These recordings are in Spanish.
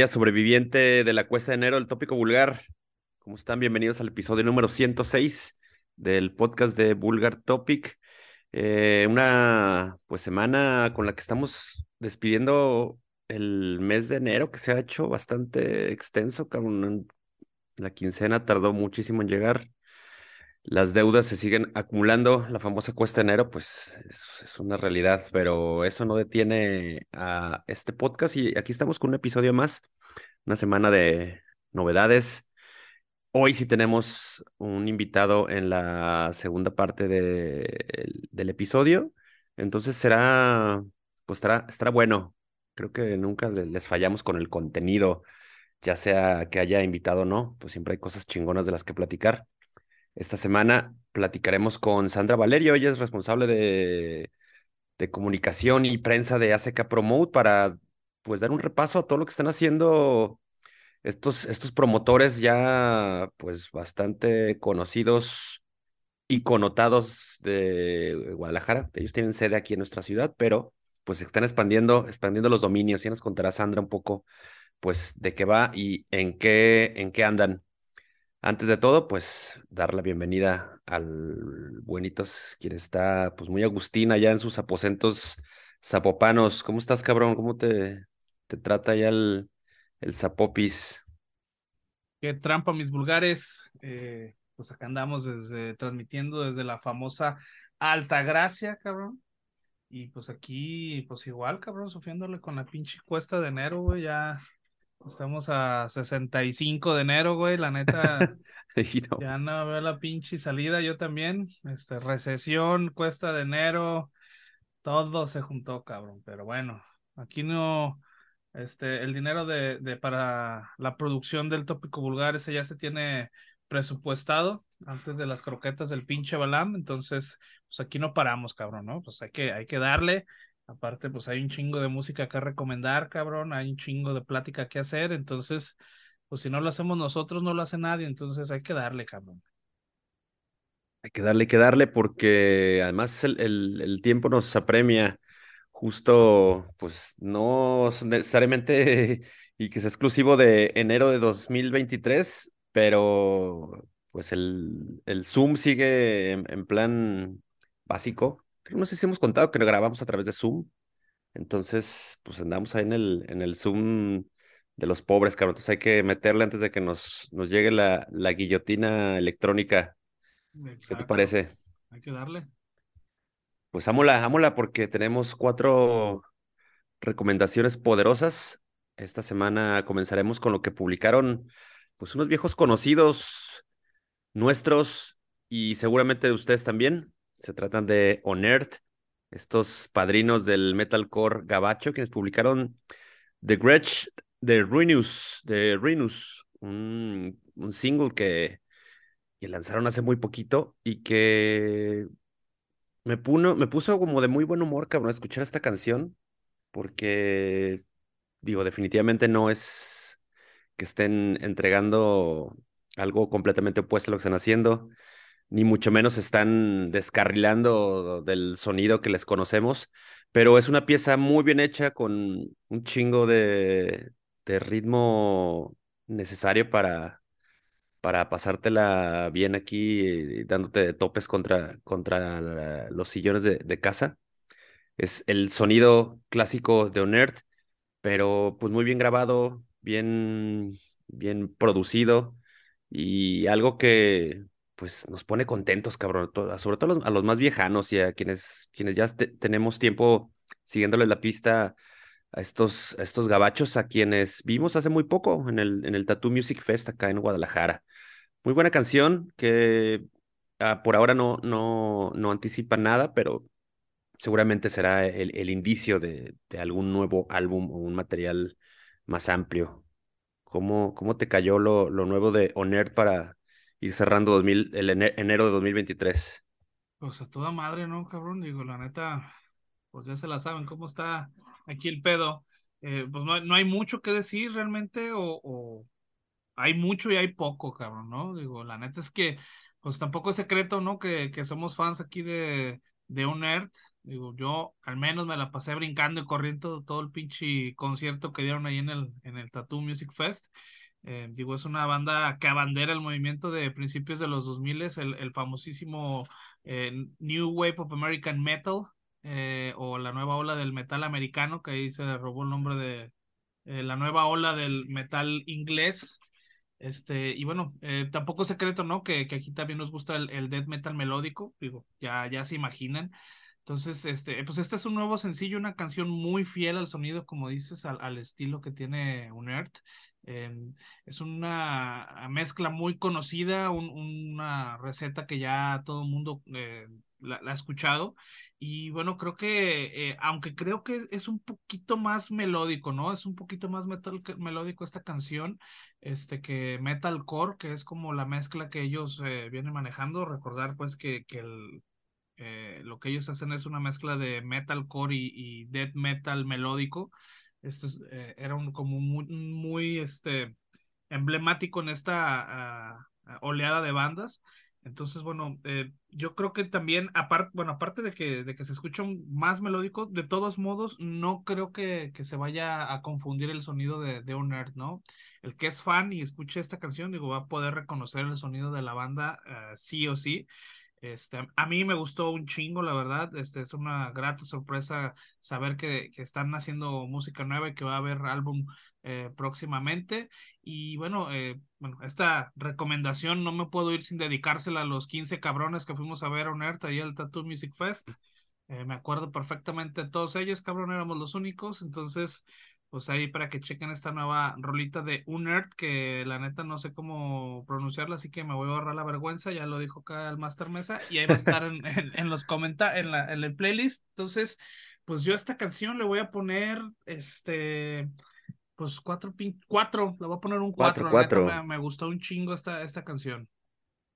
Familia sobreviviente de la cuesta de enero del tópico vulgar. ¿Cómo están? Bienvenidos al episodio número 106 del podcast de Vulgar Topic. Eh, una pues semana con la que estamos despidiendo el mes de enero que se ha hecho bastante extenso. La quincena tardó muchísimo en llegar. Las deudas se siguen acumulando. La famosa cuesta enero, pues es, una realidad, pero eso no detiene a este podcast. Y aquí estamos con un episodio más, una semana de novedades. Hoy sí tenemos un invitado en la segunda parte de, del episodio. Entonces será, pues estará bueno. Creo que nunca les fallamos con el contenido, ya sea que haya invitado o no, pues siempre hay cosas chingonas de las que platicar. Esta semana platicaremos con Sandra Valerio, ella es responsable de, de comunicación y prensa de ACK Promote para pues dar un repaso a todo lo que están haciendo estos, estos promotores ya pues bastante conocidos y connotados de Guadalajara. Ellos tienen sede aquí en nuestra ciudad, pero pues están expandiendo, expandiendo los dominios. Ya nos contará Sandra un poco pues de qué va y en qué, en qué andan. Antes de todo, pues dar la bienvenida al Buenitos, quien está pues muy Agustín allá en sus aposentos zapopanos. ¿Cómo estás, cabrón? ¿Cómo te, trata ya el, el zapopis? Qué trampa, mis vulgares. Eh, pues acá andamos desde, transmitiendo desde la famosa Altagracia, cabrón. Y pues aquí, pues igual, cabrón, sufriéndole con la pinche cuesta de enero, güey, ya Estamos a 65 de enero, güey. La neta, ya no veo la pinche salida. Yo también. Este, recesión, cuesta de enero. Todo se juntó, cabrón. Pero bueno, aquí no. Este, el dinero de, de para la producción del tópico vulgar, ese ya se tiene presupuestado antes de las croquetas del pinche Balam. Entonces, pues aquí no paramos, cabrón, ¿no? Pues hay que, hay que darle. Aparte, pues hay un chingo de música que recomendar, cabrón, hay un chingo de plática que hacer, entonces, pues si no lo hacemos nosotros, no lo hace nadie, entonces hay que darle, cabrón. Hay que darle, hay que darle, porque además el, el, tiempo nos apremia justo, pues no necesariamente y que es exclusivo de enero de 2023, pero pues el, el Zoom sigue en plan básico no sé si hemos contado que lo grabamos a través de Zoom. Entonces, pues andamos ahí en el, en el Zoom de los pobres, cabrón. Entonces hay que meterle antes de que nos, nos llegue la, la guillotina electrónica. ¿Qué te parece? Hay que darle. Pues ámola, ámola, porque tenemos cuatro recomendaciones poderosas. Esta semana comenzaremos con lo que publicaron, pues unos viejos conocidos nuestros y seguramente de ustedes también. Se tratan de Onert, estos padrinos del metalcore gabacho, quienes publicaron The Gretsch de Rinus, de Rinus, un, un single que, que, lanzaron hace muy poquito y que me, puno, me puso como de muy buen humor, cabrón, escuchar esta canción, porque, digo, definitivamente no es que estén entregando algo completamente opuesto a lo que están haciendo ni mucho menos están descarrilando del sonido que les conocemos, pero es una pieza muy bien hecha con un chingo de, de ritmo necesario para, para pasártela bien aquí, dándote topes contra, contra los sillones de, de, casa. Es el sonido clásico de Onert, pero pues muy bien grabado, bien, bien producido y algo que pues nos pone contentos, cabrón, sobre todo a los, más viejanos y a quienes, quienes ya tenemos tiempo siguiéndole la pista a estos, estos gabachos, a quienes vimos hace muy poco en el, en el Tattoo Music Fest acá en Guadalajara. Muy buena canción que ah, por ahora no, no, no anticipa nada, pero seguramente será el, el indicio de, de, algún nuevo álbum o un material más amplio. ¿Cómo, cómo te cayó lo, lo nuevo de Onerd para, ir cerrando 2000, el enero de 2023. Pues a toda madre, ¿no, cabrón? Digo, la neta, pues ya se la saben cómo está aquí el pedo. Eh, pues no, no, hay mucho que decir realmente, o, o, hay mucho y hay poco, cabrón, ¿no? Digo, la neta es que, pues tampoco es secreto, ¿no? Que, que somos fans aquí de, de un nerd. Digo, yo al menos me la pasé brincando y corriendo todo el pinche concierto que dieron ahí en el, en el Tattoo Music Fest. Eh, digo, es una banda que abandera el movimiento de principios de los 2000, el, el famosísimo eh, New Wave of American Metal, eh, o la nueva ola del metal americano, que ahí se robó el nombre de la nueva ola del metal inglés. Este, y bueno, tampoco es secreto, ¿no? Que, que, aquí también nos gusta el, el death metal melódico, digo, ya, ya se imaginan. Entonces, este, pues este es un nuevo sencillo, una canción muy fiel al sonido, como dices, al, al estilo que tiene Unert. Em, es una mezcla muy conocida, una receta que ya todo el mundo eh, la, ha escuchado. Y bueno, creo que, eh, aunque creo que es un poquito más melódico, ¿no? Es un poquito más metal melódico esta canción, este, que metalcore, que es como la mezcla que ellos eh, vienen manejando. Recordar, pues, que, que el, lo que ellos hacen es una mezcla de metalcore y, y death metal melódico. Este eh, era un, como muy, muy este, emblemático en esta ah, oleada de bandas. Entonces, bueno, eh, yo creo que también, aparte, bueno, aparte de que, de que se escucha más melódico, de todos modos, no creo que, que se vaya a confundir el sonido de, de un ¿no? El que es fan y escuche esta canción, digo, va a poder reconocer el sonido de la banda ah, sí o sí. Este, a mí me gustó un chingo, la verdad. Este, es una grata sorpresa saber que, que están haciendo música nueva y que va a haber álbum eh, próximamente. Y bueno, eh, bueno, esta recomendación no me puedo ir sin dedicársela a los 15 cabrones que fuimos a ver a Unerta y al Tattoo Music Fest. Eh, me acuerdo perfectamente de todos ellos, cabrón, éramos los únicos. Entonces, pues ahí para que chequen esta nueva rolita de Unert, que la neta no sé cómo pronunciarla, así que me voy a ahorrar la vergüenza, ya lo dijo acá el Master Mesa, y ahí va a estar en, en, los comentarios, en, la, en el playlist. Entonces, pues yo a esta canción le voy a poner, este, pues cuatro, cuatro, le voy a poner un cuatro, cuatro, Me, me, gustó un chingo esta, esta canción.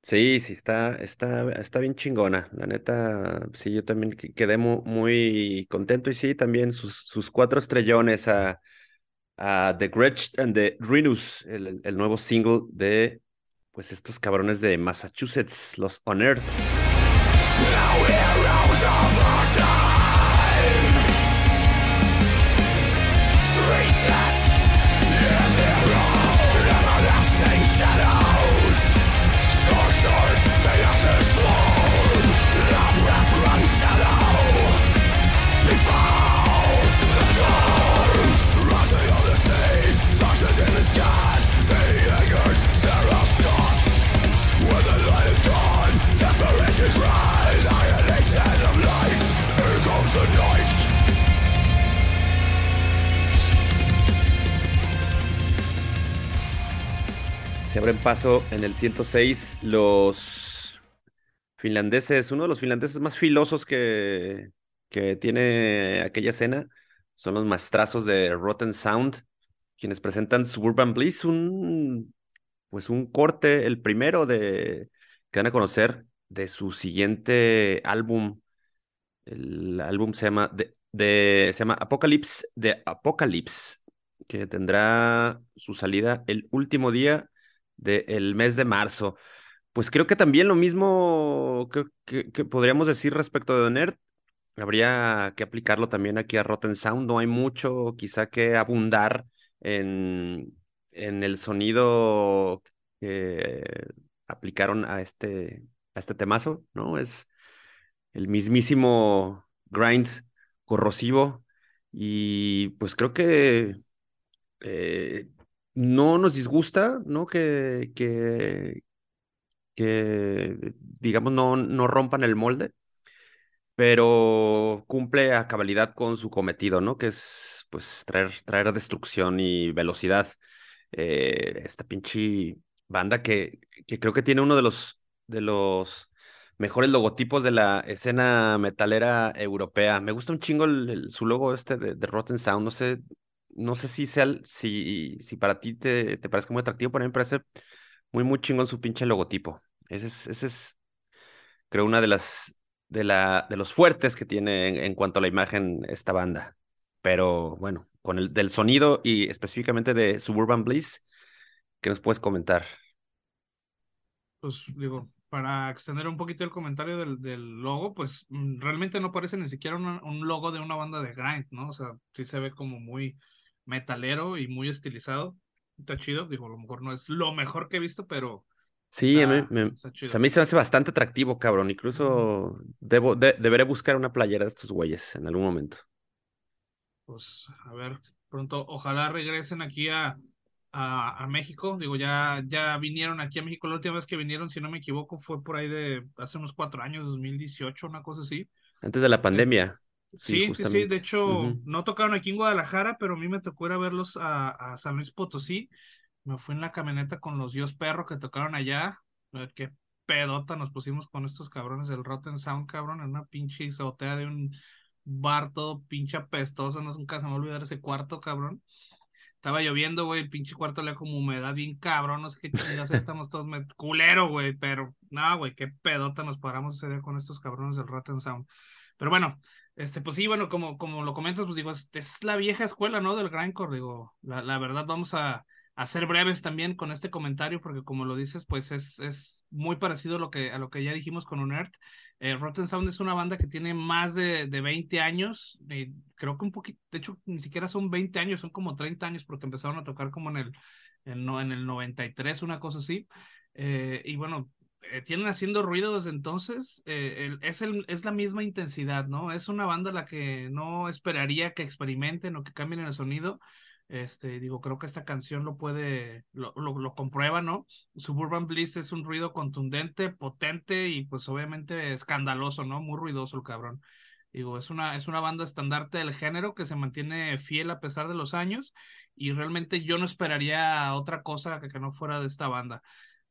Sí, sí, está, está, está bien chingona. La neta, sí, yo también quedé muy, contento y sí, también sus, sus cuatro estrellones a, a The Gretsch and the Rhinus, el, el, nuevo single de pues estos cabrones de Massachusetts, los Unearthed. Abren paso en el 106 los finlandeses, uno de los finlandeses más filosos que, que tiene aquella escena, son los maestrazos de Rotten Sound, quienes presentan Suburban Bliss, un, pues un corte, el primero de, que van a conocer de su siguiente álbum. El álbum se llama, de, de, se llama Apocalypse de Apocalypse, que tendrá su salida el último día del mes de marzo. Pues creo que también lo mismo que, podríamos decir respecto de Donert. Habría que aplicarlo también aquí a Rotten Sound. No hay mucho quizá que abundar en, en el sonido que aplicaron a este, a este temazo, ¿no? Es el mismísimo grind corrosivo y pues creo que eh, no nos disgusta, ¿no? Que, que, que digamos, no, no rompan el molde, pero cumple a cabalidad con su cometido, ¿no? Que es, pues, traer, traer destrucción y velocidad. Eh, esta pinche banda que, que creo que tiene uno de los, de los mejores logotipos de la escena metalera europea. Me gusta un chingo su logo este de, de Rotten Sound, no sé, no sé si sea, si, si para ti te, te parezca muy atractivo, pero a mí me parece muy, muy chingón su pinche logotipo. Ese es, ese es creo, una de las, de la, de los fuertes que tiene en, cuanto a la imagen esta banda. Pero bueno, con el del sonido y específicamente de Suburban Bliss, ¿qué nos puedes comentar? Pues digo, para extender un poquito el comentario del, del logo, pues mm, realmente no parece ni siquiera un logo de una banda de grind, ¿no? O sea, sí se ve como muy metalero y muy estilizado. Está chido, digo, a lo mejor no es lo mejor que he visto, pero... Sí, a, mí, me, o sea, a mí se me hace bastante atractivo, cabrón. Incluso debo, deberé buscar una playera de estos güeyes en algún momento. Pues, a ver, pronto, ojalá regresen aquí a, a, México. Digo, ya, ya vinieron aquí a México. La última vez que vinieron, si no me equivoco, fue por ahí de hace unos cuatro años, 2018, una cosa así. Antes de la pandemia. Sí, sí, sí, De hecho, no tocaron aquí en Guadalajara, pero a mí me tocó ir a verlos a, a, San Luis Potosí. Me fui en la camioneta con los Dios Perro que tocaron allá. Qué pedota nos pusimos con estos cabrones del Rotten Sound, cabrón, en una pinche isotea de un bar todo pinche apestoso. No, nunca se me va a olvidar ese cuarto, cabrón. Estaba lloviendo, güey, el pinche cuarto le como humedad bien cabrón, no sé qué chingados, estamos todos culero, güey, pero no, güey, qué pedota nos paramos ese día con estos cabrones del Rotten Sound. Pero bueno, este, pues sí, bueno, como, como lo comentas, pues digo, es, la vieja escuela, ¿no? Del grindcore, digo, la, la verdad vamos a, a ser breves también con este comentario, porque como lo dices, pues es, es muy parecido a lo, que, a lo que ya dijimos con Unert. Eh, Rotten Sound es una banda que tiene más de, de 20 años, eh, creo que un poquito, de hecho, ni siquiera son 20 años, son como 30 años, porque empezaron a tocar como en el, en, en el 93, una cosa así. Eh, y bueno, tienen haciendo ruido desde entonces, es, el, es la misma intensidad, ¿no? Es una banda la que no esperaría que experimenten o que cambien el sonido, este, digo, creo que esta canción lo puede, lo, lo, comprueba, ¿no? Suburban Bliss es un ruido contundente, potente y pues obviamente escandaloso, ¿no? Muy ruidoso el cabrón. Digo, es una, es una banda estandarte del género que se mantiene fiel a pesar de los años y realmente yo no esperaría otra cosa que, que no fuera de esta banda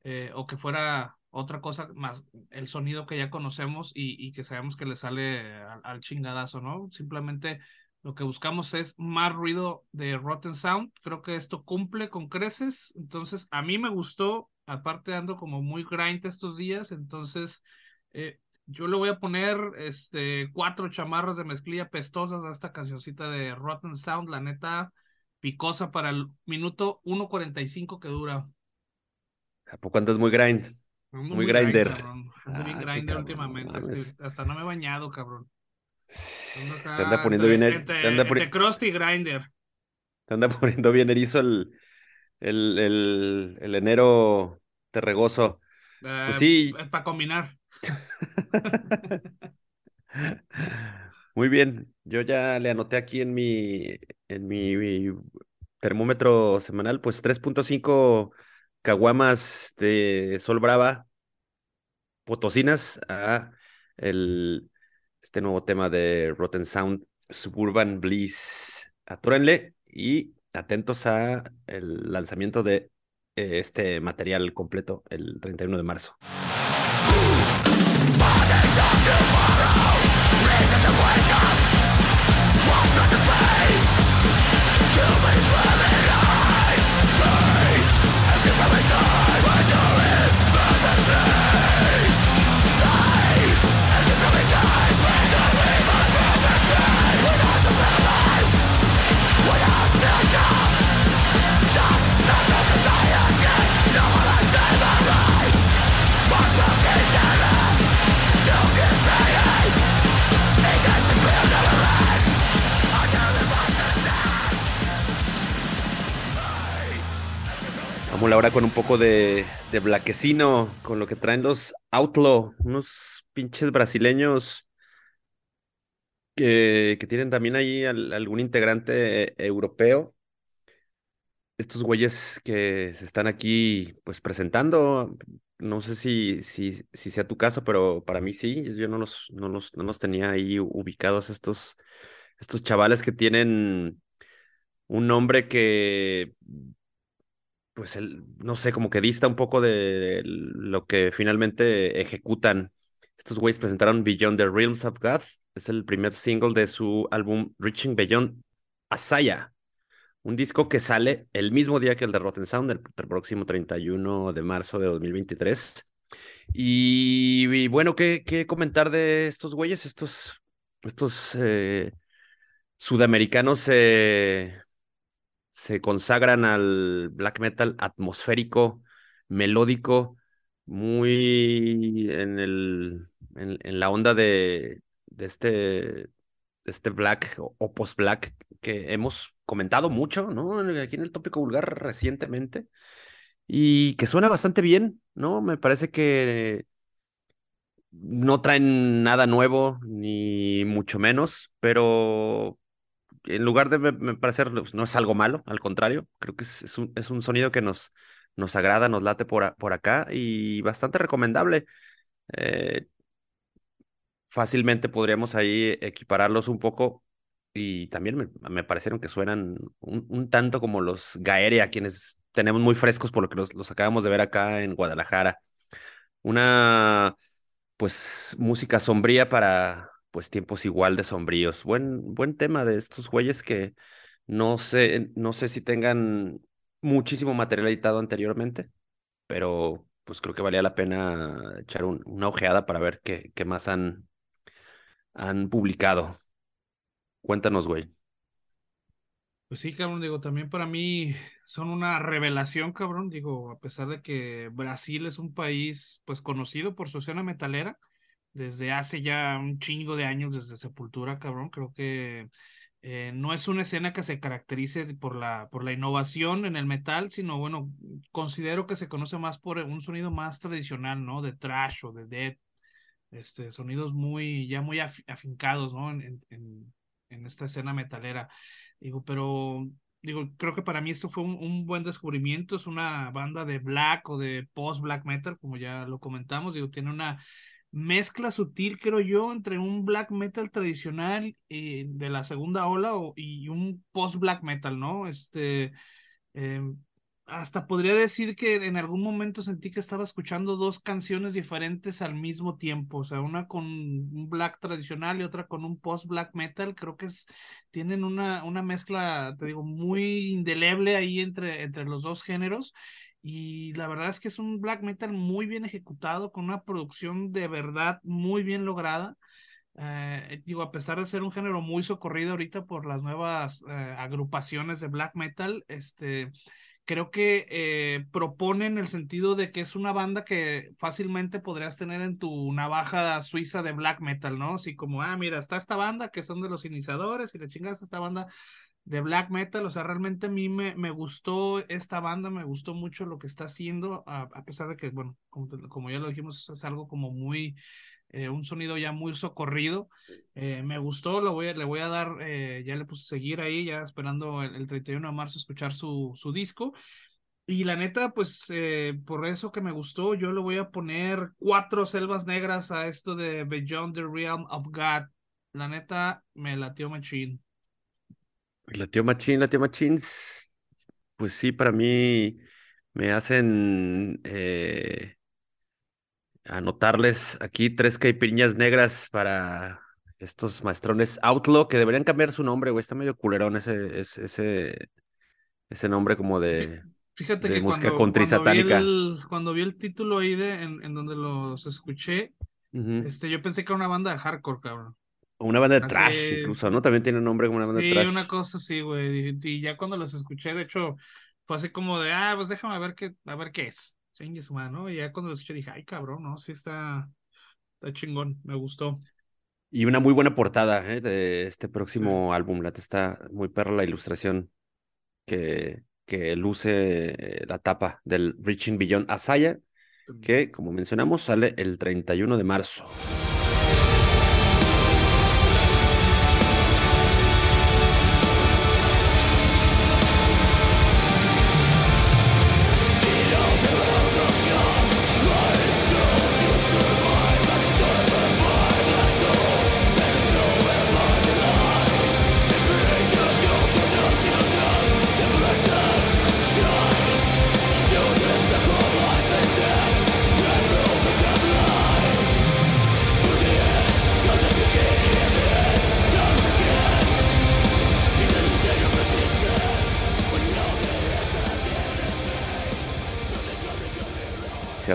eh, o que fuera otra cosa más el sonido que ya conocemos y, y que sabemos que le sale al, chingadazo, ¿no? Simplemente lo que buscamos es más ruido de Rotten Sound. Creo que esto cumple con creces. Entonces, a mí me gustó. Aparte, ando como muy grind estos días. Entonces, eh, yo le voy a poner este, cuatro chamarras de mezclilla pestosas a esta cancioncita de Rotten Sound. La neta, picosa para el minuto 1.45 que dura. ¿A poco andas muy grind? Muy, grinder. Ando bien ah, grinder últimamente. hasta no me he bañado, cabrón. Te anda poniendo bien. Er, te anda Grinder. Te anda poniendo bien erizo el, el, el, el enero terregoso. pues sí. Es para combinar. Muy bien. Yo ya le anoté aquí en mi, en mi, termómetro semanal, pues 3.5 caguamas de Sol Brava potosinas a el este nuevo tema de Rotten Sound, Suburban Bliss. Atúrenle y atentos a el lanzamiento de eh, este material completo el 31 de marzo. Con un poco de, de blaquecino, con lo que traen los Outlaw, unos pinches brasileños que, que tienen también ahí algún integrante europeo. Estos güeyes que se están aquí pues presentando, no sé si, si, si sea tu caso, pero para mí sí, yo no los, no los, no los tenía ahí ubicados estos, estos chavales que tienen un nombre que pues el, no sé, como que dista un poco de lo que finalmente ejecutan. Estos güeyes presentaron Beyond the Realms of God, es el primer single de su álbum Reaching Beyond Asaya, un disco que sale el mismo día que el de Rotten Sound, el, próximo 31 de marzo de 2023. Y, bueno, ¿qué, ¿qué, comentar de estos güeyes? Estos, estos eh, sudamericanos eh, se consagran al black metal atmosférico, melódico, muy en el en, en la onda de, de este de este black o, post-black que hemos comentado mucho, ¿no? Aquí en el tópico vulgar recientemente y que suena bastante bien, ¿no? Me parece que no traen nada nuevo, ni mucho menos, pero en lugar de me, me parecer, pues, no es algo malo, al contrario, creo que es, un, es un sonido que nos, nos agrada, nos late por, por acá y bastante recomendable. Eh, fácilmente podríamos ahí equipararlos un poco y también me, me parecieron que suenan un, un tanto como los Gaerea, quienes tenemos muy frescos por lo que los, los acabamos de ver acá en Guadalajara. Una, pues, música sombría para, pues, tiempos igual de sombríos. Buen, buen tema de estos güeyes que no sé, no sé si tengan muchísimo material editado anteriormente, pero pues creo que valía la pena echar un- una ojeada para ver qué, qué más han, han publicado. Cuéntanos, güey. Pues sí, cabrón, digo, también para mí son una revelación, cabrón, digo, a pesar de que Brasil es un país, pues, conocido por su escena metalera, desde hace ya un chingo de años, desde Sepultura, cabrón, creo que eh, no es una escena que se caracterice por la, por la innovación en el metal, sino, bueno, considero que se conoce más por un sonido más tradicional, ¿no? De thrash o de death, este, sonidos muy, ya muy af- afincados, ¿no? En, en, en esta escena metalera. Digo, pero digo, creo que para mí esto fue un, un buen descubrimiento. Es una banda de black o de post-black metal, como ya lo comentamos. Digo, tiene una mezcla sutil, creo yo, entre un black metal tradicional eh, de la segunda ola o- y un post-black metal, ¿no? Este, eh, hasta podría decir que en algún momento sentí que estaba escuchando dos canciones diferentes al mismo tiempo, o sea, una con un black tradicional y otra con un post-black metal. Creo que es, tienen una, una mezcla, te digo, muy indeleble ahí entre, entre los dos géneros. Y la verdad es que es un black metal muy bien ejecutado, con una producción de verdad muy bien lograda. Eh, digo, a pesar de ser un género muy socorrido ahorita por las nuevas eh, agrupaciones de black metal, este, creo que eh, proponen el sentido de que es una banda que fácilmente podrías tener en tu navaja suiza de black metal, ¿no? Así como, ah, mira, está esta banda que son de los iniciadores y le chingas esta banda de black metal, o sea, realmente a mí me, me gustó esta banda, me gustó mucho lo que está haciendo, a, a pesar de que, bueno, como, como ya lo dijimos, es algo como muy eh, un sonido ya muy socorrido. Eh, me gustó, lo voy le voy a dar, eh, ya le puse seguir ahí, ya esperando el, el 31 de marzo escuchar su, su disco. Y la neta, pues eh, por eso que me gustó, yo le voy a poner cuatro selvas negras a esto de Beyond the Realm of God. La neta, me latió machín. La tío Machín, la tío Machín, pues sí, para mí me hacen eh, anotarles aquí tres caipiriñas negras para estos maestrones Outlaw, que deberían cambiar su nombre, güey. Está medio culerón ese, ese, ese, nombre como de, Fíjate de que música cuando, country cuando vi el, cuando vi el título ahí de, en, en donde los escuché, este, yo pensé que era una banda de hardcore, cabrón. Una banda de trash, incluso, ¿no? También tiene un nombre como una banda de Sí, una trash. cosa así, güey. Y, ya cuando los escuché, de hecho, fue así como de, ah, pues déjame ver qué, a ver qué es. Madre, ¿no? Y ya cuando los escuché dije, ay, cabrón, no, sí está, está chingón, me gustó. Y una muy buena portada, ¿eh? de este Sí. próximo álbum. La está muy perra la ilustración que, que luce eh, la tapa del Reaching Beyond Asaya, que, como mencionamos, sale el 31 de marzo.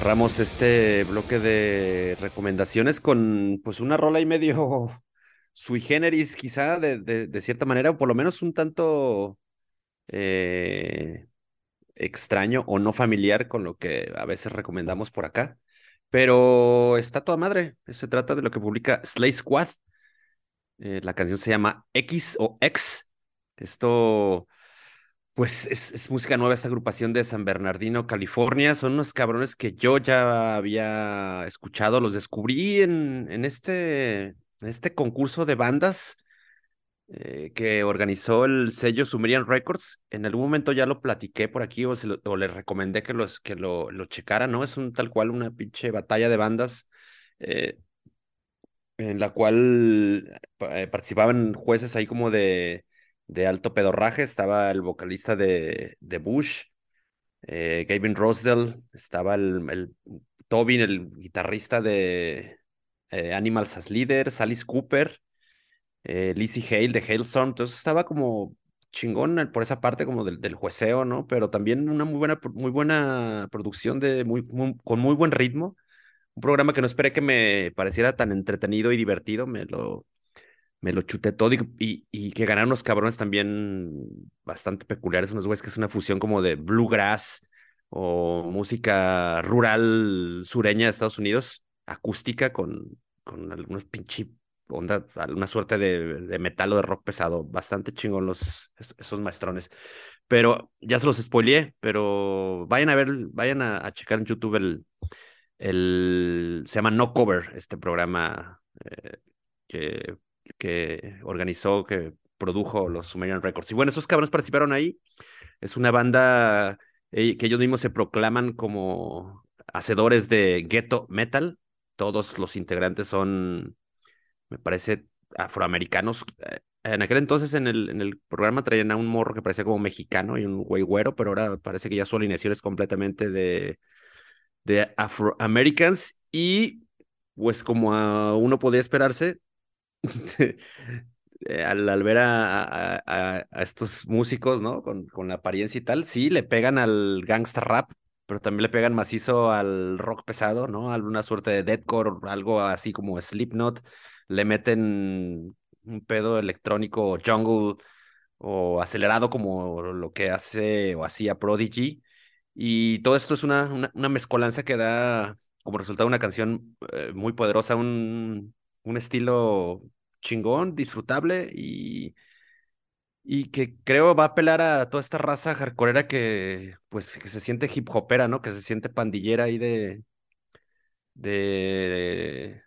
Cerramos este bloque de recomendaciones con pues una rola y medio sui generis, quizá de, cierta manera, o por lo menos un tanto eh, extraño o no familiar con lo que a veces recomendamos por acá. Pero está toda madre. Se trata de lo que publica Slay Squad. Eh, la canción se llama X o X. Esto, pues, es, música nueva, esta agrupación de San Bernardino, California. Son unos cabrones que yo ya había escuchado, los descubrí en, en este, este concurso de bandas eh, que organizó el sello Sumerian Records. En algún momento ya lo platiqué por aquí o, o les recomendé que, los, que lo, lo checara, ¿no? Es un tal cual una pinche batalla de bandas eh, en la cual eh, participaban jueces ahí como de, de alto pedorraje. Estaba el vocalista de, de Bush, Gavin Rosdell, estaba el, el Tobin, el guitarrista de Animals as Leader, Alice Cooper eh, Lizzie Hale de Hailstorm, entonces estaba como chingón por esa parte como del, del jueceo, ¿no? Pero también una muy buena, muy buena producción de muy, con muy buen ritmo. Un programa que no esperé que me pareciera tan entretenido y divertido, me lo, me lo chuté todo y, y, que ganaron unos cabrones también bastante peculiares, unos güeyes que es una fusión como de bluegrass o música rural sureña de Estados Unidos, acústica con, con algunos pinches onda, una suerte de, de, metal o de rock pesado. Bastante chingón los, esos maestrones. Pero ya se los spoileé, pero vayan a ver, vayan a, checar en YouTube el, el, se llama No Cover, este programa eh, que, que organizó, que produjo los Sumerian Records. Y bueno, esos cabrones participaron ahí. Es una banda eh, que ellos mismos se proclaman como hacedores de ghetto metal. Todos los integrantes son me parece, afroamericanos. Eh, en aquel entonces en el, en el programa traían a un morro que parecía como mexicano y un güey güero, pero ahora parece que ya su alineación es completamente de, de afroamericans y pues como uno podía esperarse, al, al, ver a, a, a, estos músicos, ¿no? Con, con la apariencia y tal, sí, le pegan al gangsta rap, pero también le pegan macizo al rock pesado, ¿no? Alguna suerte de deathcore, algo así como Slipknot le meten un pedo electrónico jungle o acelerado como lo que hace o hacía Prodigy. Y todo esto es una, una, mezcolanza que da como resultado una canción eh, muy poderosa, un, un estilo chingón, disfrutable y, y que creo va a apelar a toda esta raza hardcoreera que pues que se siente hip hopera, ¿no? Que se siente pandillera ahí de, de,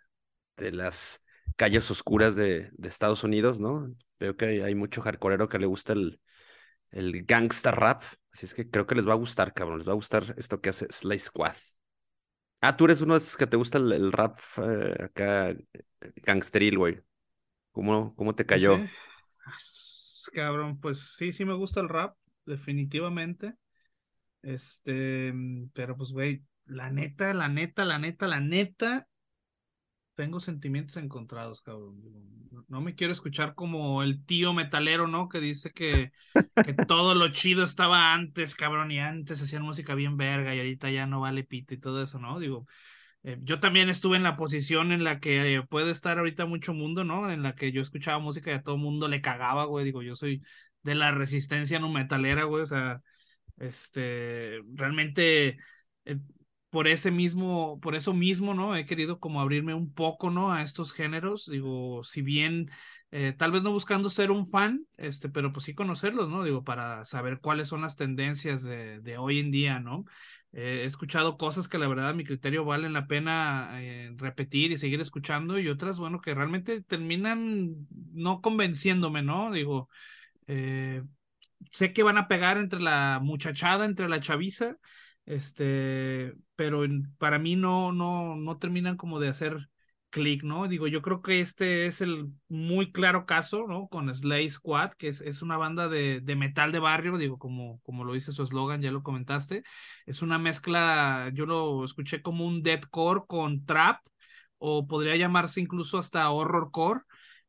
de las calles oscuras de, de, Estados Unidos, ¿no? Veo que hay mucho hardcoreero que le gusta el, el gangsta rap, así es que creo que les va a gustar, cabrón, les va a gustar esto que hace Slay Squad. Ah, tú eres uno de esos que te gusta el, rap eh, acá, gangsteril, güey. ¿Cómo, ¿Cómo te cayó? Cabrón, pues sí, sí me gusta el rap, definitivamente. Este, pero pues, güey, la neta, la neta, la neta, la neta, tengo sentimientos encontrados, cabrón. No me quiero escuchar como el tío metalero, ¿no? Que dice que, que todo lo chido estaba antes, cabrón, y antes hacían música bien verga y ahorita ya no vale pito y todo eso, ¿no? Digo, eh, yo también estuve en la posición en la que eh, puede estar ahorita mucho mundo, ¿no? En la que yo escuchaba música y a todo mundo le cagaba, güey. Digo, yo soy de la resistencia no metalera, güey. O sea, este, realmente eh, por ese mismo, por eso mismo, ¿no? He querido como abrirme un poco, ¿no? A estos géneros, digo, si bien eh, tal vez no buscando ser un fan, este, pero pues sí conocerlos, ¿no? Digo, para saber cuáles son las tendencias de, de hoy en día, ¿no? Eh, he escuchado cosas que la verdad a mi criterio valen la pena eh, repetir y seguir escuchando y otras, bueno, que realmente terminan no convenciéndome, ¿no? Digo, sé que van a pegar entre la muchachada, entre la chaviza, este, pero para mí no, no, no terminan como de hacer clic, ¿no? Digo, yo creo que este es el muy claro caso, ¿no? Con Slay Squad, que es, es una banda de, de, metal de barrio, digo, como, como lo dice su eslogan, ya lo comentaste. Es una mezcla, yo lo escuché como un deathcore con trap, o podría llamarse incluso hasta horrorcore.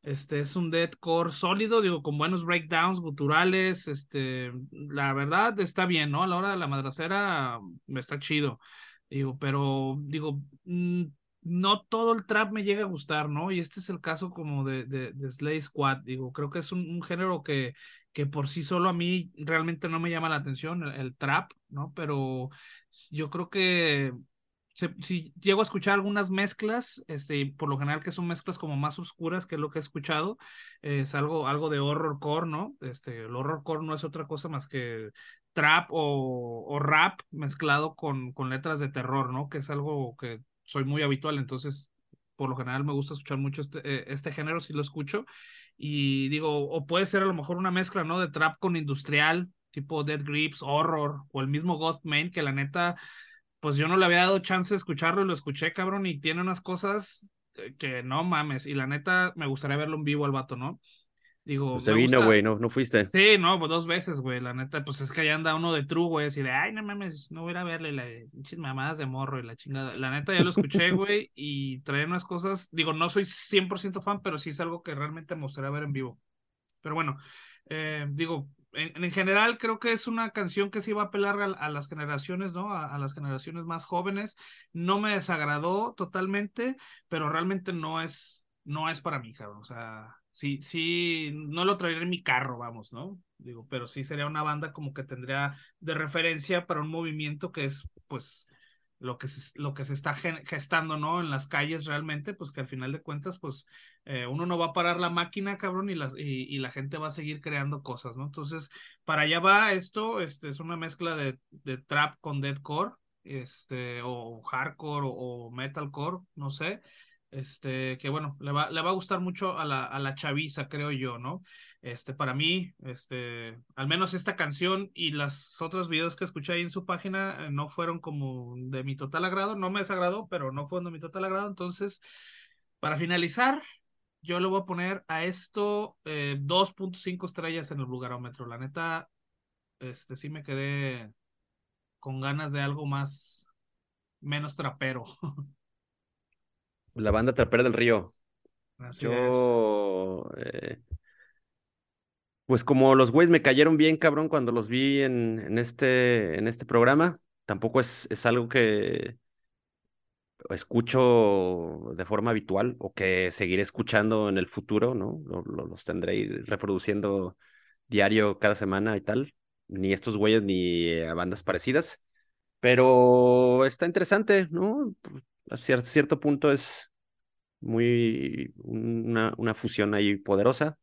Este es un deathcore sólido, digo, con buenos breakdowns guturales. Este, la verdad está bien, ¿no? A la hora de la madracera está chido. Digo, pero digo, mm, no todo el trap me llega a gustar, ¿no? Y este es el caso como de, de, de Slay Squad, digo, creo que es un, un, género que, que por sí solo a mí realmente no me llama la atención, el, el trap, ¿no? Pero yo creo que si llego a escuchar algunas mezclas, este, por lo general que son mezclas como más oscuras, que es lo que he escuchado, es algo, algo de horrorcore, ¿no? Este, el horrorcore no es otra cosa más que trap o, o rap mezclado con, con letras de terror, ¿no? Que es algo que soy muy habitual, entonces por lo general me gusta escuchar mucho este, eh, este género, si lo escucho, y digo, o puede ser a lo mejor una mezcla, ¿no? De trap con industrial, tipo Dead Grips, horror, o el mismo Ghost Main, que la neta pues yo no le había dado chance de escucharlo y lo escuché, cabrón, y tiene unas cosas que no mames, y la neta me gustaría verlo en vivo al vato, ¿no? Digo, pues se vino, güey, no, no fuiste. Sí, no, pues dos veces, güey, la neta, pues es que allá anda uno de true, güey, así de, ay, no mames, no voy a verle la pinches mamadas de morro y la chingada. La neta ya lo escuché, güey, y trae unas cosas, digo, no soy 100% fan, pero sí es algo que realmente me gustaría ver en vivo. Pero bueno, eh, digo, en, general creo que es una canción que sí va a apelar a, las generaciones, ¿no? A, las generaciones más jóvenes. No me desagradó totalmente, pero realmente no es, no es para mí, cabrón. O sea, sí, sí, no lo traeré en mi carro, vamos, ¿no? Digo, pero sí sería una banda como que tendría de referencia para un movimiento que es, pues, lo que se, lo que se está gestando, ¿no? En las calles realmente, pues que al final de cuentas, pues eh, uno no va a parar la máquina, cabrón, y, las, y, la gente va a seguir creando cosas, ¿no? Entonces, para allá va esto, este es una mezcla de, de trap con deadcore, este, o hardcore o, o metalcore, no sé, este, que bueno, le va, le va a gustar mucho a la, a la chaviza, creo yo, ¿no? Este, para mí, este, al menos esta canción y las otros videos que escuché ahí en su página eh, no fueron como de mi total agrado, no me desagradó, pero no fueron de mi total agrado, entonces, para finalizar, yo le voy a poner a esto 2.5 eh, estrellas en el lugarómetro, la neta, este, sí me quedé con ganas de algo más, menos trapero. La banda Trapera del Río. Yo. Eh, pues como los güeyes me cayeron bien, cabrón, cuando los vi en, en, este, en este programa, tampoco es, es algo que escucho de forma habitual o que seguiré escuchando en el futuro, ¿no? los tendré reproduciendo diario cada semana y tal. Ni estos güeyes ni a bandas parecidas. Pero está interesante, ¿no? A cierto, punto es muy una, una, fusión ahí poderosa.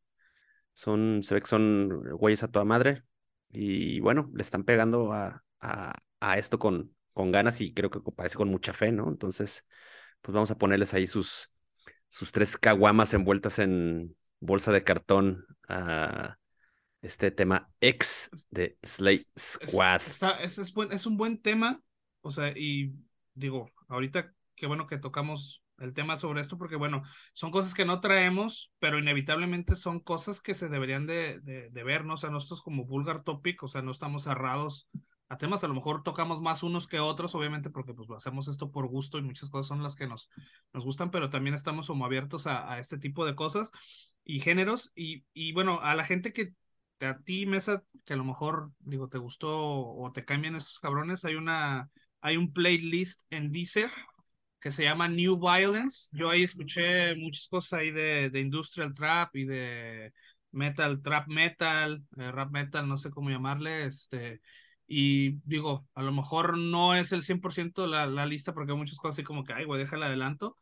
Son, se ve que son güeyes a toda madre. Y bueno, le están pegando a, a, a, esto con, con ganas y creo que parece con mucha fe, ¿no? Entonces, pues vamos a ponerles ahí sus, sus tres caguamas envueltas en bolsa de cartón a este tema ex de Slay Squad. Es, es, es un buen tema, o sea, y digo, ahorita qué bueno que tocamos el tema sobre esto, porque bueno, son cosas que no traemos, pero inevitablemente son cosas que se deberían de, de, de ver, ¿no? O sea, nosotros como vulgar topic, o sea, no estamos cerrados a temas, a lo mejor tocamos más unos que otros, obviamente, porque pues hacemos esto por gusto y muchas cosas son las que nos, nos gustan, pero también estamos como abiertos a, a este tipo de cosas y géneros, y, y bueno, a la gente que a ti, Mesa, que a lo mejor, digo, te gustó o te cambian esos cabrones, hay una, hay un playlist en Deezer que se llama New Violence. Yo ahí escuché muchas cosas ahí de, de industrial trap y de metal, trap metal, eh, rap metal, no sé cómo llamarle, este, y digo, a lo mejor no es el 100% la, la lista porque hay muchas cosas así como que, ay, güey, déjale adelanto,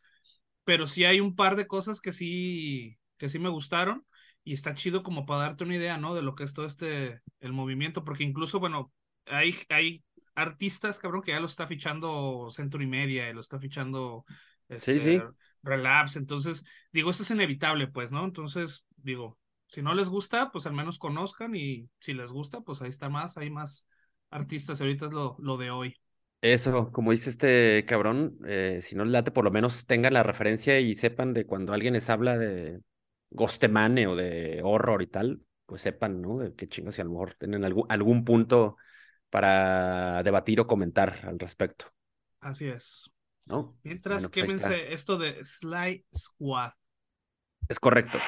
pero sí hay un par de cosas que sí, que sí me gustaron y está chido como para darte una idea, ¿no? De lo que es todo este, el movimiento, porque incluso, bueno, hay, hay artistas, cabrón, que ya lo está fichando Century Media y lo está fichando este, sí, sí. Relapse. Entonces, digo, esto es inevitable, pues, ¿no? Entonces, digo, si no les gusta, pues al menos conozcan y si les gusta, pues ahí está más, hay más artistas. Ahorita es lo, lo de hoy. Eso, como dice este cabrón, eh, si no les late, por lo menos tengan la referencia y sepan de cuando alguien les habla de Gostemane o de horror y tal, pues sepan, ¿no? De qué chingos, si a lo mejor tienen algún, algún punto para debatir o comentar al respecto. Así es. ¿No? Mientras bueno, pues quémense esto de Sly Squad. Es correcto.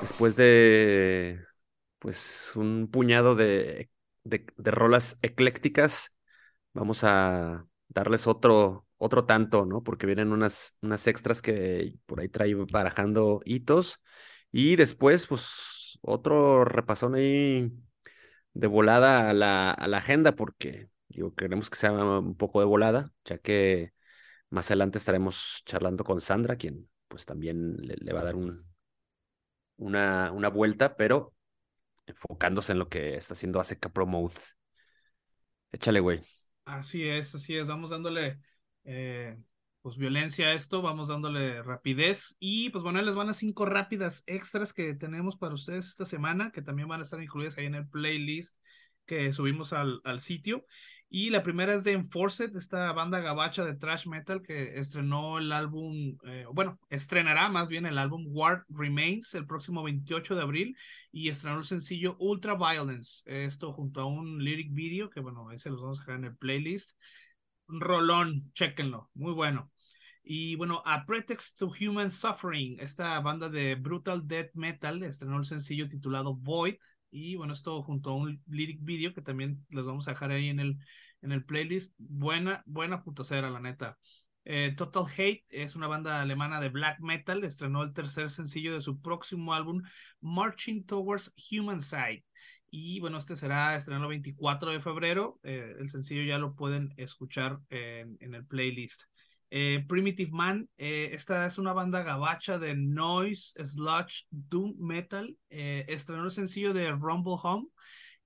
Después de pues un puñado de, de, de rolas eclécticas, vamos a darles otro, otro tanto, ¿no? Porque vienen unas, unas extras que por ahí trae barajando hitos. Y después, pues, otro repasón ahí de volada a la, a la agenda, porque digo, queremos que sea un poco de volada, ya que más adelante estaremos charlando con Sandra, quien pues también le, va a dar un, una, una vuelta, pero enfocándose en lo que está haciendo ACK Pro Mode. Échale, güey. Así es, así es. Vamos dándole eh, pues violencia a esto, vamos dándole rapidez y pues bueno, les van a cinco rápidas extras que tenemos para ustedes esta semana, que también van a estar incluidas ahí en el playlist que subimos al, al sitio. Y la primera es de Enforced, esta banda gabacha de thrash metal que estrenó el álbum, eh, bueno, estrenará más bien el álbum War Remains el próximo 28 de abril y estrenó el sencillo Ultra Violence, esto junto a un lyric video que bueno, ahí se los vamos a dejar en el playlist. Rolón, chequenlo, muy bueno. Y bueno, A Pretext to Human Suffering, esta banda de brutal death metal estrenó el sencillo titulado Void, y bueno, esto junto a un lyric video que también les vamos a dejar ahí en el, en el playlist. Buena, buena putacera, la neta. Eh, Total Hate es una banda alemana de black metal. Estrenó el tercer sencillo de su próximo álbum, Marching Towards Human Side. Y bueno, este será estrenado el 24 de febrero. Eh, el sencillo ya lo pueden escuchar en, en el playlist. Eh, Primitive Man, eh, esta es una banda gabacha de noise, sludge, doom metal. Eh, estrenó el sencillo de Rumble Home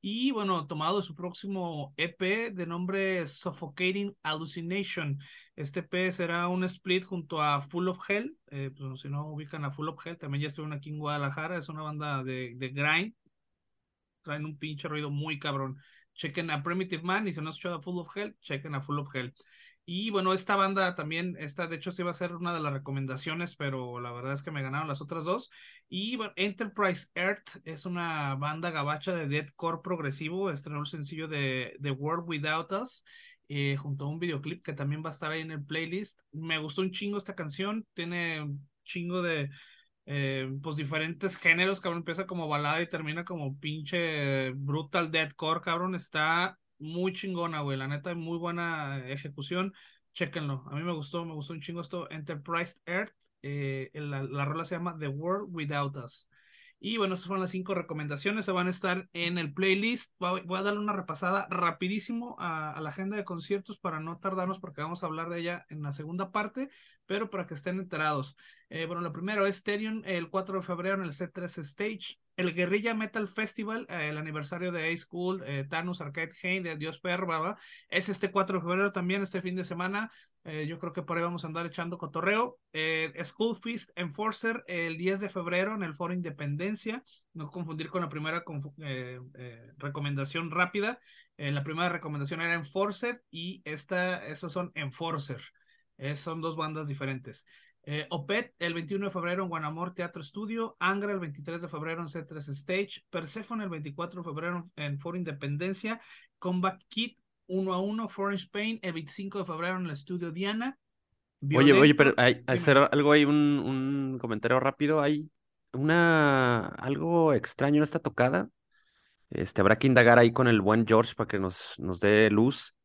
y bueno, tomado su próximo EP de nombre Suffocating Hallucination. Este EP será un split junto a Full of Hell. pues, si no ubican a Full of Hell, también ya estuvieron aquí en Guadalajara. Es una banda de, de grind. Traen un pinche ruido muy cabrón. Chequen a Primitive Man y si no han escuchado a Full of Hell, chequen a Full of Hell. Y bueno, esta banda también, esta de hecho sí va a ser una de las recomendaciones, pero la verdad es que me ganaron las otras dos. Y bueno, Enterprise Earth es una banda gabacha de deathcore progresivo, estrenó el sencillo de The World Without Us. Eh, junto a un videoclip que también va a estar ahí en el playlist. Me gustó un chingo esta canción, tiene un chingo de eh, pues diferentes géneros, cabrón, empieza como balada y termina como pinche brutal deathcore, cabrón, está muy chingona, güey. La neta, muy buena ejecución. Chéquenlo. A mí me gustó, me gustó un chingo esto. Enterprise Earth. Eh, la, la rola se llama The World Without Us. Y bueno, esas fueron las cinco recomendaciones, se van a estar en el playlist. Voy, a darle una repasada rapidísimo a, la agenda de conciertos para no tardarnos porque vamos a hablar de ella en la segunda parte, pero para que estén enterados. Eh, bueno, lo primero es Therion el 4 de febrero en el C3 Stage. El Guerrilla Metal Festival, eh, el aniversario de A-School, eh, Thanos, Arcade Hain, de Dios Perro, es este 4 de febrero también, este fin de semana. Eh, yo creo que por ahí vamos a andar echando cotorreo. Eh, School Feast Enforcer el 10 de febrero en el Foro Independencia. No confundir con la primera recomendación rápida. la primera recomendación era Enforcer y esta, estos son Enforcer. son dos bandas diferentes. Opet el 21 de febrero en Guanamor Teatro Estudio, Angra el 23 de febrero en C3 Stage, Persephone el 24 de febrero en Foro Independencia, Combat Kit 1 a 1, Foreign Spain, el 25 de febrero en el estudio Diana. oye, oye, pero hay, hacer algo ahí, un, un, comentario rápido. Hay una algo extraño en esta tocada. Este, habrá que indagar ahí con el buen George para que nos, nos dé luz.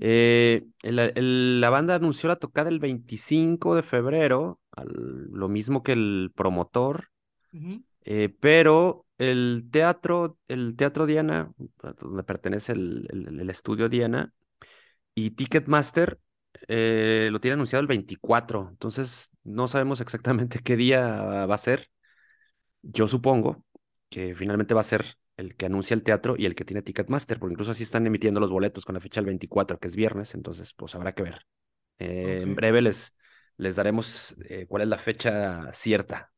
Eh, el, el, la banda anunció la tocada el 25 de febrero, al, lo mismo que el promotor, uh -huh. eh, pero el teatro, el teatro Diana, donde pertenece el, el, el estudio Diana, y Ticketmaster eh, lo tiene anunciado el 24, entonces no sabemos exactamente qué día va a ser. Yo supongo que finalmente va a ser el que anuncia el teatro y el que tiene Ticketmaster, porque incluso así están emitiendo los boletos con la fecha del 24, que es viernes, entonces pues habrá que ver. Eh, okay. En breve les, les daremos eh, cuál es la fecha cierta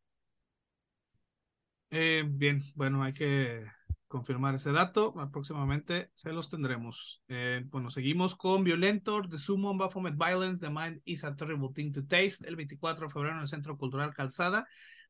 Eh, bien, bueno, hay que confirmar ese dato. Próximamente se los tendremos. Eh, bueno, seguimos con Violentor, The Summon, Baphomet Violence, The Mind is a Terrible Thing to Taste, el 24 de febrero en el Centro Cultural Calzada.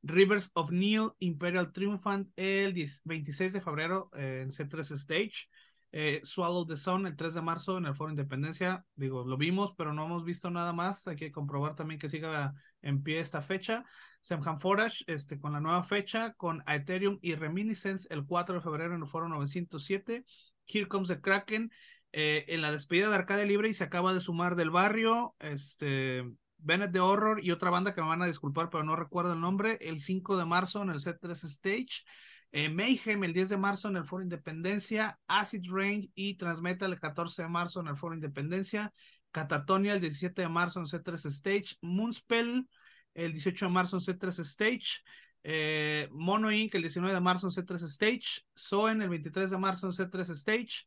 Rivers of Neil, Imperial Triumphant, el 26 de febrero eh, en C3 Stage. Eh, Swallow the Sun el 3 de marzo en el Foro Independencia. Digo, lo vimos, pero no hemos visto nada más. Hay que comprobar también que siga en pie esta fecha. Semham Forage, este, con la nueva fecha, con Ethereum y Reminiscence el 4 de febrero en el Foro 907. Here Comes the Kraken. Eh, en la despedida de Arcade Libre y se acaba de sumar del barrio, este, Bennett de Horror y otra banda que me van a disculpar, pero no recuerdo el nombre, el 5 de marzo en el C3 Stage. Eh, Mayhem el 10 de marzo en el Foro Independencia, Acid Rain y Transmetal el 14 de marzo en el Foro Independencia, Catatonia el 17 de marzo en C3 Stage, Moonspell el 18 de marzo en C3 Stage, eh, Mono Inc. el 19 de marzo en C3 Stage, Soen el 23 de marzo en C3 Stage,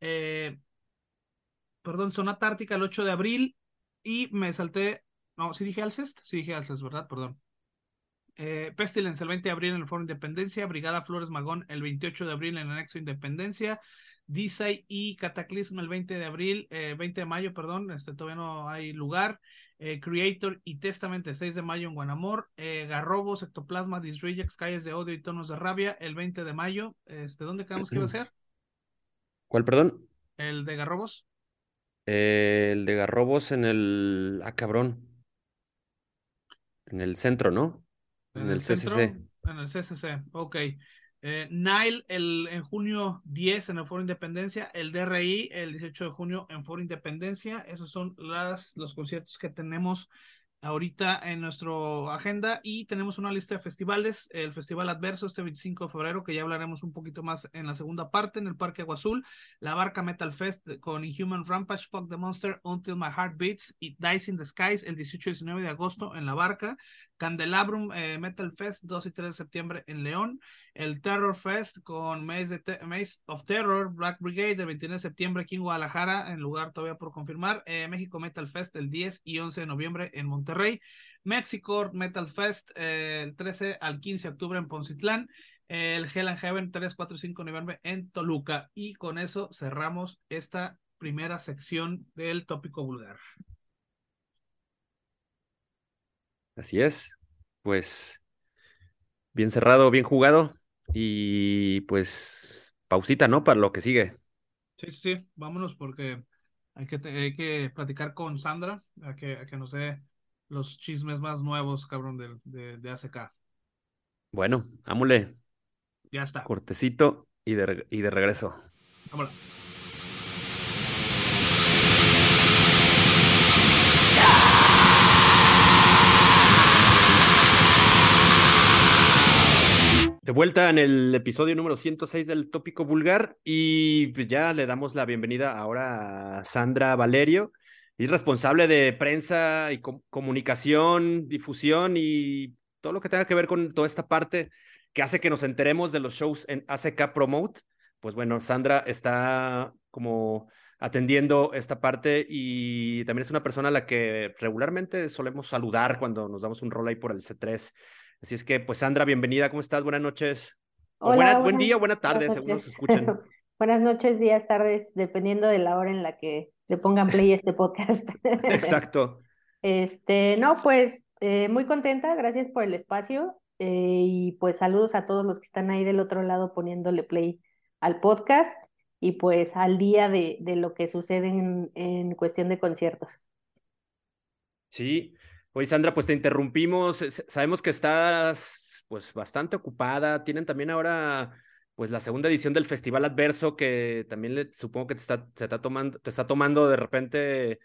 eh, perdón, Sonata Ártica el 8 de abril y me salté, no, sí dije Alcest, sí dije Alcest, ¿verdad? Perdón. Eh, Pestilence el 20 de abril en el Foro Independencia, Brigada Flores Magón el 28 de abril en el Anexo Independencia, Disay y Cataclysm el 20 de abril, 20 eh, de mayo, perdón, este todavía no hay lugar, eh, Creator y Testament el 6 de mayo en Guanamor, Garrobos, Ectoplasma, Disrejects, Calles de Odio y Tonos de Rabia el 20 de mayo, este, ¿dónde quedamos que iba a ser? ¿Cuál, perdón? El de Garrobos. el de Garrobos en el, ah, cabrón, en el centro, ¿no? En, el, CCC. En el CCC, ok. Eh, Nile el, en junio 10 en el Foro Independencia, el DRI el 18 de junio en Foro Independencia. Esos son las, los conciertos que tenemos ahorita en nuestra agenda y tenemos una lista de festivales, el Festival Adverso este 25 de febrero, que ya hablaremos un poquito más en la segunda parte, en el Parque Agua Azul, la Barca Metal Fest con Inhuman Rampage, Fuck the Monster, Until My Heart Beats y Dice in the Skies el 18 y 19 de agosto en la Barca, Candelabrum eh, Metal Fest 2 y 3 de septiembre en León, el Terror Fest con Maze, of Terror, Black Brigade el 29 de septiembre aquí en Guadalajara, en lugar todavía por confirmar, eh, México Metal Fest el 10 y 11 de noviembre en Monterrey, México Metal Fest eh, el 13 al 15 de octubre en Poncitlán, el Hell and Heaven 3, 4 y 5 de noviembre en Toluca. Y con eso cerramos esta primera sección del tópico vulgar. Así es. Pues bien cerrado, bien jugado. Y pues pausita, ¿no? Para lo que sigue. Sí, sí, sí. Vámonos porque hay que, hay que platicar con Sandra a que, a que nos dé los chismes más nuevos, cabrón, de, de, de ACK. Bueno, ámule. Ya está. Cortecito y de, y de regreso. Vámonos. De vuelta en el episodio número 106 del Tópico Vulgar y pues ya le damos la bienvenida ahora a Sandra Valerio, responsable de prensa y comunicación, difusión y todo lo que tenga que ver con toda esta parte que hace que nos enteremos de los shows en ACK Promote. Pues bueno, Sandra está como atendiendo esta parte y también es una persona a la que regularmente solemos saludar cuando nos damos un rol ahí por el C3. Así es que, pues Sandra, bienvenida, ¿cómo estás? Buenas noches. Hola, buen día, buena tarde, según nos escuchan. buenas noches, días, tardes, dependiendo de la hora en la que le pongan play este podcast. Exacto. Este, no, pues eh, muy contenta, gracias por el espacio eh, y pues saludos a todos los que están ahí del otro lado poniéndole play al podcast y pues al día de, de lo que sucede en, en cuestión de conciertos. Sí, Oye, Sandra, pues te interrumpimos. Sabemos que estás pues bastante ocupada. Tienen también ahora pues la segunda edición del Festival Adverso que también le, supongo que te está, se está tomando, te está tomando de repente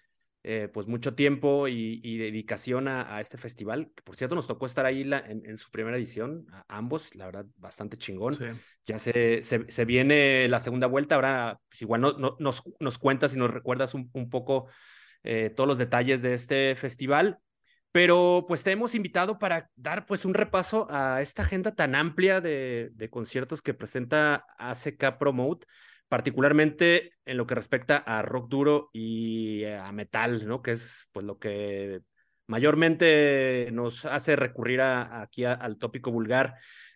eh, pues mucho tiempo y, dedicación a, este festival. Que por cierto nos tocó estar ahí la, en, su primera edición, a ambos, la verdad, bastante chingón. Ya se, se, viene la segunda vuelta. Ahora, pues igual no, no, nos, nos cuentas y nos recuerdas un, un poco eh, todos los detalles de este festival. Pero pues te hemos invitado para dar pues un repaso a esta agenda tan amplia de, conciertos que presenta ACK Promote, particularmente en lo que respecta a rock duro y a metal, ¿no? Que es pues lo que mayormente nos hace recurrir aquí al tópico vulgar.